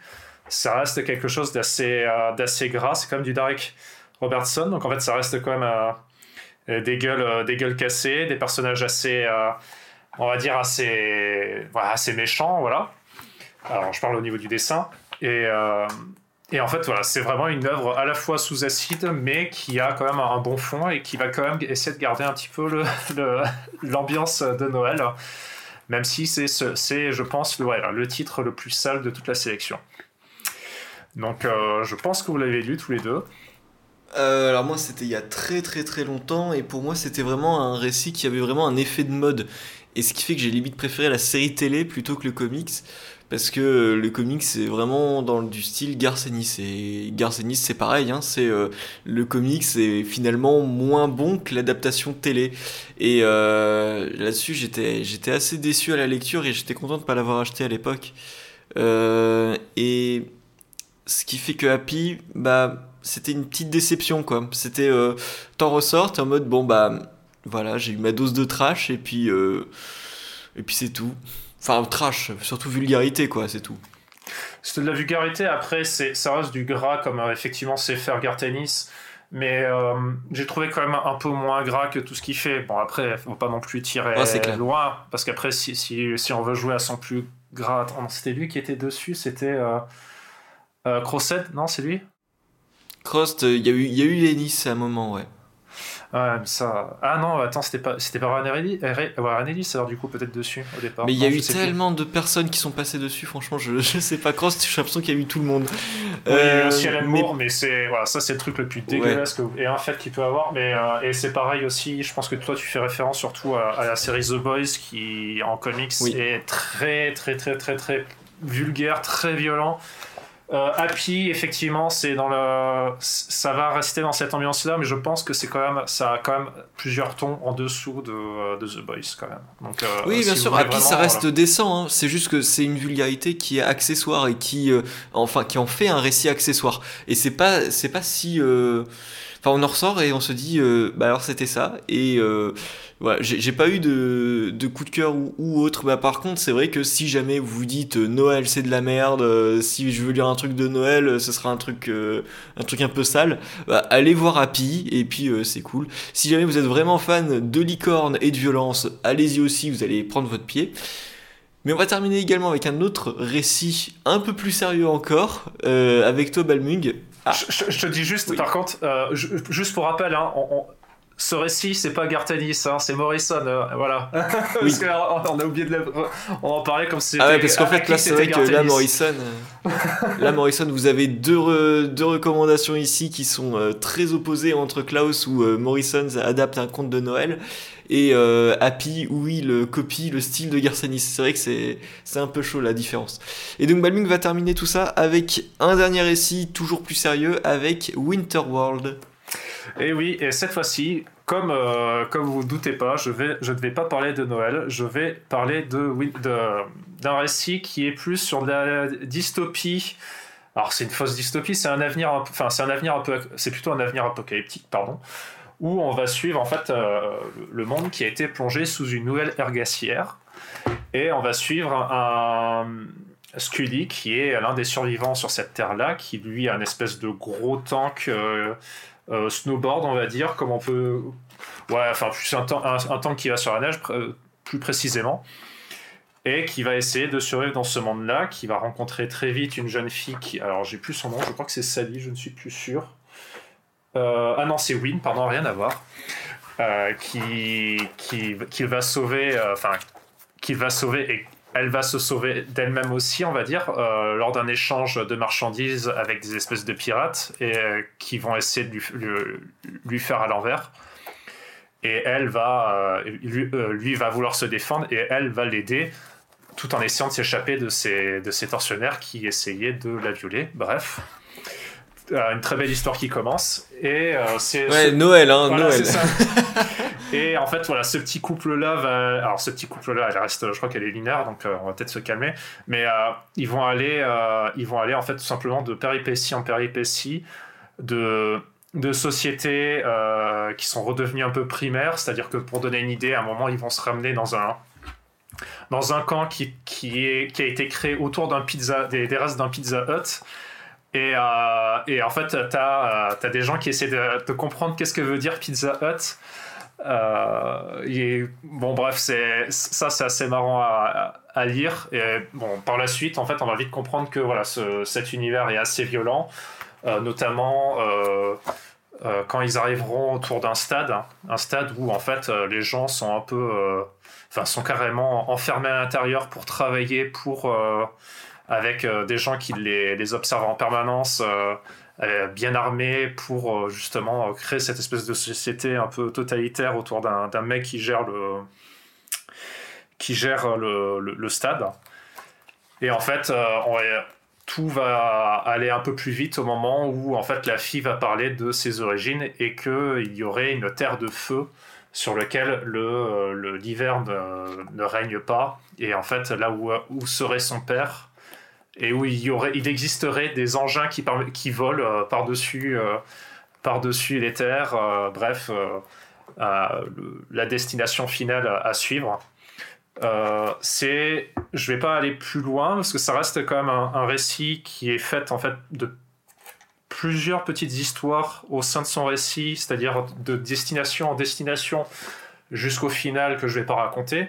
ça reste quelque chose d'assez d'assez gras. C'est quand même du Derek Robertson, donc en fait, ça reste quand même des, gueules, des gueules cassées, des personnages assez, on va dire, assez, assez méchants. Voilà. Alors, je parle au niveau du dessin. Et, et en fait, voilà, c'est vraiment une œuvre à la fois sous acide, mais qui a quand même un bon fond et qui va quand même essayer de garder un petit peu l'ambiance de Noël, même si c'est, je pense, le, le titre le plus sale de toute la sélection. Donc, euh, je pense que vous l'avez lu tous les deux. Euh, alors moi c'était il y a très très très longtemps et pour moi c'était vraiment un récit qui avait vraiment un effet de mode et ce qui fait que j'ai limite préféré la série télé plutôt que le comics parce que le comics c'est vraiment dans du style Garcenis et Garcenis c'est pareil hein, c'est euh, le comics c'est finalement moins bon que l'adaptation télé et euh, là-dessus j'étais j'étais assez déçu à la lecture et j'étais content de pas l'avoir acheté à l'époque et ce qui fait que Happy, bah, c'était une petite déception, quoi. C'était, t'en ressors, t'es en mode, bon, bah, voilà, j'ai eu ma dose de trash, et puis, et puis c'est tout. Enfin, trash, surtout vulgarité, quoi, c'est tout. C'était de la vulgarité, après, ça reste du gras, comme effectivement c'est faire Gartenis mais euh, j'ai trouvé quand même un peu moins gras que tout ce qu'il fait. Bon, après, faut pas non plus tirer loin, parce qu'après, si, si, si, on veut jouer à son plus gras. c'était lui qui était dessus, c'était euh, euh non, c'est lui? Crost, il y, a eu, y a eu Ennis à un moment, ouais. Ouais, mais ça. Ah non, attends, c'était pas, c'était pas Ranelli alors du coup, peut-être dessus au départ. Mais il y a eu tellement de personnes qui sont passées dessus, franchement, je, je sais pas. Cross, j'ai l'impression qu'il y a eu tout le monde. Oui, euh, aussi Alan Moore, mais, c'est, voilà, ça, c'est le truc le plus dégueulasse que, et un fait qu'il peut avoir. Mais, euh, et c'est pareil aussi, je pense que toi, tu fais référence surtout à, la série The Boys qui, en comics, est très, très, très, très, très vulgaire, très violent. Euh, Happy, effectivement, c'est dans le, ça va rester dans cette ambiance-là, mais je pense que c'est quand même, ça a quand même plusieurs tons en dessous de, de The Boys quand même. Donc, euh, oui, bien sûr. Happy, ça reste décent. Hein. C'est juste que c'est une vulgarité qui est accessoire et qui, euh, enfin, qui en fait un récit accessoire. Et c'est pas, c'est pas si, enfin, on en ressort et on se dit, bah alors c'était ça et voilà, j'ai pas eu de, coup de cœur ou, autre. Bah, par contre, c'est vrai que si jamais vous dites euh, Noël c'est de la merde, euh, si je veux lire un truc de Noël, euh, ce sera un truc, un truc un peu sale, bah, allez voir Happy et puis c'est cool. Si jamais vous êtes vraiment fan de licorne et de violence, allez-y aussi, vous allez prendre votre pied. Mais on va terminer également avec un autre récit un peu plus sérieux encore, avec toi Balmung. Ah. Je, te dis juste, par contre, juste pour rappel, hein, on ce récit, c'est pas Gartanis, hein, c'est Morrison, euh, voilà. parce qu'on a oublié de on en parlait comme si c'était. Ah ouais, parce qu'en fait, là, c'est vrai que là, Morrison, euh, là, Morrison, vous avez deux, deux recommandations ici qui sont euh, très opposées entre Klaus où Morrison adapte un conte de Noël et Happy où il copie le style de Gartanis. C'est vrai que c'est, c'est un peu chaud la différence. Et donc, Balmung va terminer tout ça avec un dernier récit toujours plus sérieux avec Winterworld. Et oui, et cette fois-ci, comme, euh, comme vous ne doutez pas, je, vais, je ne vais pas parler de Noël, je vais parler de, d'un récit qui est plus sur de la dystopie. Alors c'est une fausse dystopie, c'est un avenir, enfin c'est un avenir un peu, c'est plutôt un avenir apocalyptique, pardon, où on va suivre en fait euh, le monde qui a été plongé sous une nouvelle ère glaciaire, et on va suivre un, Scully qui est l'un des survivants sur cette terre-là, qui lui a un espèce de gros tank. Euh, euh, snowboard, on va dire, comme on peut. Ouais, enfin, un, un, qui va sur la neige, plus précisément. Et qui va essayer de survivre dans ce monde-là, qui va rencontrer très vite une jeune fille qui. Alors, j'ai plus son nom, je crois que c'est Sally, je ne suis plus sûr. Euh, ah non, c'est Win, pardon, rien à voir. Euh, qui, qui, qui, va sauver, enfin, qu'il va sauver et elle va se sauver d'elle-même aussi, on va dire, euh, lors d'un échange de marchandises avec des espèces de pirates et euh, qui vont essayer de lui, faire à l'envers. Et elle va, euh, lui, va vouloir se défendre et elle va l'aider tout en essayant de s'échapper de ces, de ces tortionnaires qui essayaient de la violer. Bref. Euh, une très belle histoire qui commence. Et euh, c'est. Ouais, Noël, hein, Noël. et en fait, voilà, ce petit couple-là va. Alors, ce petit couple-là, elle reste, je crois qu'elle est linéaire, donc euh, on va peut-être se calmer. Mais ils vont aller, ils vont aller, en fait, tout simplement de péripétie en péripétie, de de sociétés qui sont redevenues un peu primaires, c'est-à-dire que pour donner une idée, à un moment, ils vont se ramener dans un, dans un camp qui, qui, est, qui a été créé autour d'un pizza, des, des restes d'un Pizza Hut, et, euh, et, en fait, tu as, euh, des gens qui essaient de, de comprendre qu'est-ce que veut dire Pizza Hut. Euh, bon, bref, ça, c'est assez marrant à, lire. Et bon, par la suite, en fait, on va vite comprendre que voilà, ce, cet univers est assez violent, notamment quand ils arriveront autour d'un stade, un stade où en fait les gens sont un peu, enfin, sont carrément enfermés à l'intérieur pour travailler pour avec euh, des gens qui les, observent en permanence, euh, euh, bien armés pour justement créer cette espèce de société un peu totalitaire autour d'un mec qui gère le, qui gère le, stade. Et en fait, tout va aller un peu plus vite au moment où en fait la fille va parler de ses origines et qu'il y aurait une terre de feu sur lequel l'hiver le, ne, ne, règne pas. Et en fait, là où, où serait son père, et où il, existerait des engins qui, volent par-dessus par -dessus les terres. bref, la destination finale à, suivre. c'est, je vais pas aller plus loin parce que ça reste quand même un, un récit qui est fait en fait de plusieurs petites histoires au sein de son récit, c'est-à-dire de destination en destination jusqu'au final que je ne vais pas raconter,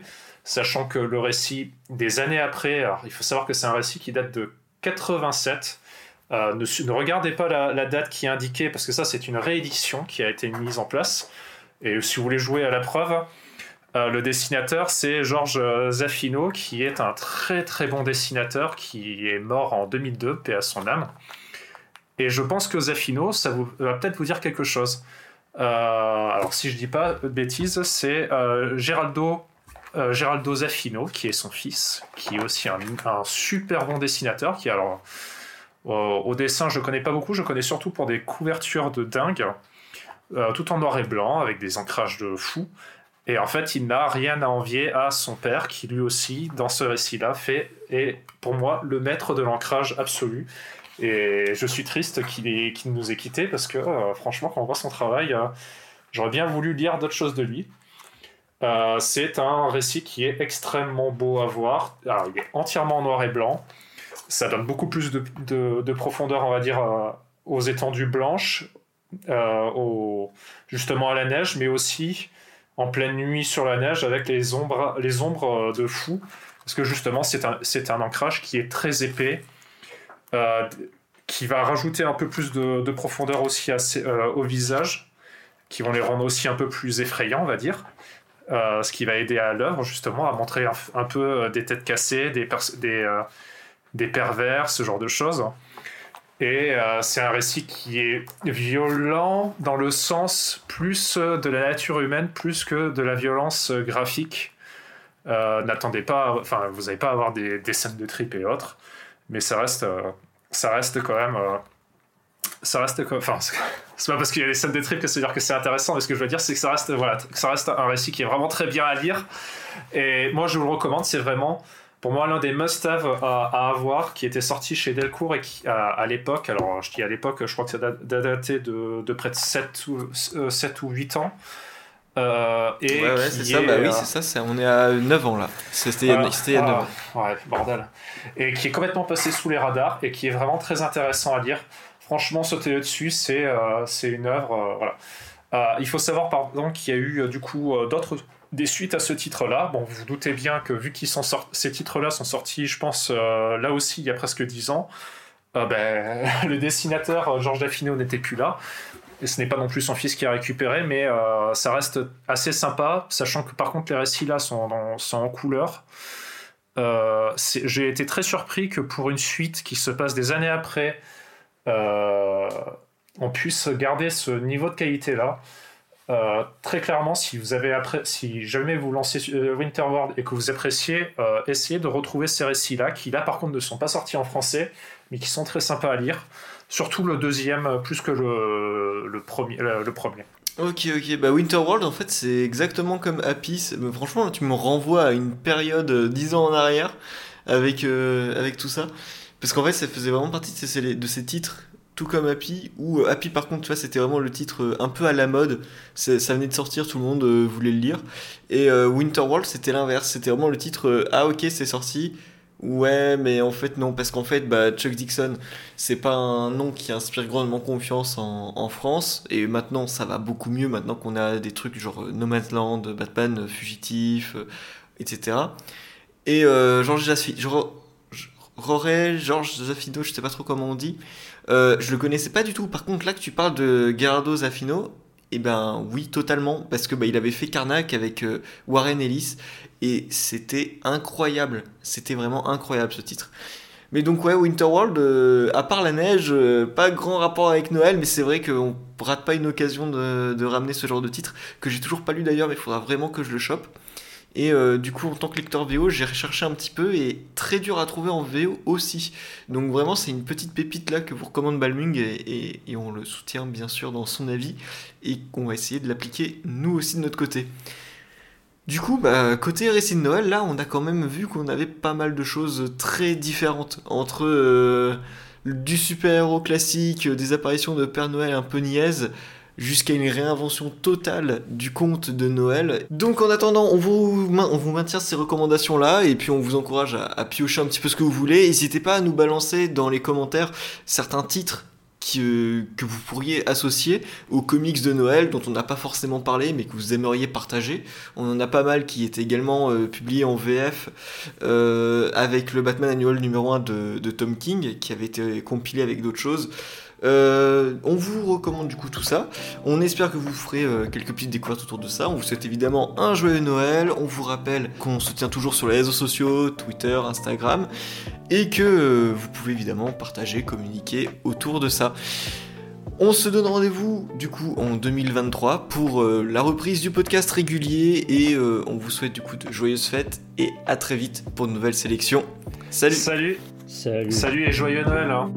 sachant que le récit des années après, il faut savoir que c'est un récit qui date de 87. Euh, ne, regardez pas la, date qui est indiquée parce que ça c'est une réédition qui a été mise en place. Et si vous voulez jouer à la preuve, euh, le dessinateur c'est Georges Zaffino qui est un très très bon dessinateur qui est mort en 2002, paix à son âme. Et je pense que Zaffino, ça va peut-être vous dire quelque chose. Euh, alors, si je dis pas de bêtises, c'est euh, Geraldo, euh, Geraldo qui est son fils, qui est aussi un, super bon dessinateur, qui alors au dessin, je connais pas beaucoup, je connais surtout pour des couvertures de dingue, tout en noir et blanc, avec des ancrages de fou. Et en fait, il n'a rien à envier à son père, qui lui aussi, dans ce récit-là, fait, est pour moi le maître de l'ancrage absolu. Et je suis triste qu'il nous ait quittés parce que euh, franchement, quand on voit son travail, euh, j'aurais bien voulu lire d'autres choses de lui. Euh, c'est un récit qui est extrêmement beau à voir. il est entièrement noir et blanc. Ça donne beaucoup plus de, profondeur, on va dire, aux étendues blanches, au, justement à la neige, mais aussi en pleine nuit sur la neige avec les ombres, de fou. Parce que justement, c'est un, ancrage qui est très épais euh, qui va rajouter un peu plus de, profondeur aussi euh, au visage, qui vont les rendre aussi un peu plus effrayants, on va dire. Euh, ce qui va aider à l'œuvre justement à montrer un, peu des têtes cassées, des, des, des, pervers, ce genre de choses. Et c'est un récit qui est violent dans le sens plus de la nature humaine, plus que de la violence graphique. N'attendez pas, enfin, vous n'allez pas avoir des, des, scènes de trip et autres mais ça reste, euh, ça reste quand même. Euh, ça reste enfin c'est pas parce qu'il y a des scènes de trip que c'est dire que c'est intéressant mais ce que je veux dire c'est que ça reste voilà ça reste un récit qui est vraiment très bien à lire et moi je vous le recommande c'est vraiment pour moi l'un des must-have à, avoir qui était sorti chez Delcourt et qui à, l'époque alors je dis à l'époque je crois que ça daté de, de près de 7 ou, 7 euh, ou 8 ans euh, et ouais, c'est ça, bah oui, euh, c'est ça, on est à 9 ans là. C'était il y a 9 ans. Ouais, bordel. Et qui est complètement passé sous les radars et qui est vraiment très intéressant à lire. Franchement, sauter dessus, c'est euh, c'est une œuvre. voilà. il faut savoir, pardon, qu'il y a eu du coup d'autres des suites à ce titre-là. Bon, vous vous doutez bien que vu qu'ils sont ces titres-là sont sortis, je pense, là aussi, il y a presque 10 ans, ben, le dessinateur Georges Daffino n'était plus là et ce n'est pas non plus son fils qui a récupéré, mais euh, ça reste assez sympa, sachant que par contre les récits là sont, en couleur. Euh, j'ai été très surpris que pour une suite qui se passe des années après, euh, on puisse garder ce niveau de qualité là. très clairement, si vous avez après, si jamais vous lancez Winterworld et que vous appréciez, essayez de retrouver ces récits-là, qui là par contre ne sont pas sortis en français, mais qui sont très sympas à lire. Surtout le deuxième, euh, plus que le, premier, euh, le. Ok, ok. Bah, Winterworld, en fait, c'est exactement comme Happy. Franchement, tu me renvoies à une période euh, dix ans en arrière avec, avec tout ça. Parce qu'en fait, ça faisait vraiment partie de ces, titres, tout comme Happy, où Happy, par contre, tu vois, c'était vraiment le titre un peu à la mode. Ça venait de sortir, tout le monde voulait le lire. Et Winterworld, c'était l'inverse. C'était vraiment le titre Ah, ok, c'est sorti. Ouais, mais en fait, non, parce qu'en fait, bah, Chuck Dixon, c'est pas un nom qui inspire grandement confiance en, en, France, et maintenant, ça va beaucoup mieux, maintenant qu'on a des trucs genre euh, No Man's Land, Batman, euh, Fugitif, euh, etc. Et euh, Georges Zaffino, Georges Zaffino, je sais pas trop comment on dit, euh, je le connaissais pas du tout. Par contre, là que tu parles de Gerardo Zaffino, eh ben oui, totalement, parce que bah, il avait fait Karnak avec Warren Ellis, et c'était incroyable. C'était vraiment incroyable ce titre. Mais donc ouais, Winterworld, euh, à part la neige, euh, pas grand rapport avec Noël, mais c'est vrai qu'on rate pas une occasion de, ramener ce genre de titre, que j'ai toujours pas lu d'ailleurs, mais il faudra vraiment que je le chope. Et euh, du coup, en tant que lecteur VO, j'ai recherché un petit peu et très dur à trouver en VO aussi. Donc vraiment, c'est une petite pépite là que vous recommande Balmung et, on le soutient bien sûr dans son avis et qu'on va essayer de l'appliquer nous aussi de notre côté. Du coup, bah, côté récit de Noël, là, on a quand même vu qu'on avait pas mal de choses très différentes entre euh, du super-héros classique, des apparitions de Père Noël un peu niaises, jusqu'à une réinvention totale du conte de Noël. Donc en attendant, on vous, on vous maintient ces recommandations-là, et puis on vous encourage à, piocher un petit peu ce que vous voulez. N'hésitez pas à nous balancer dans les commentaires certains titres que, que vous pourriez associer aux comics de Noël dont on n'a pas forcément parlé mais que vous aimeriez partager. On en a pas mal qui étaient également euh, publiés en VF euh, avec le Batman annuel numéro 1 de, de Tom King qui avait été compilé avec d'autres choses. Euh, on vous recommande du coup tout ça. On espère que vous ferez euh, quelques petites découvertes autour de ça. On vous souhaite évidemment un joyeux Noël. On vous rappelle qu'on se tient toujours sur les réseaux sociaux, Twitter, Instagram, et que euh, vous pouvez évidemment partager, communiquer autour de ça. On se donne rendez-vous du coup en 2023 pour euh, la reprise du podcast régulier et euh, on vous souhaite du coup de joyeuses fêtes et à très vite pour de nouvelles sélections. Salut Salut, Salut. salut et joyeux Noël. hein.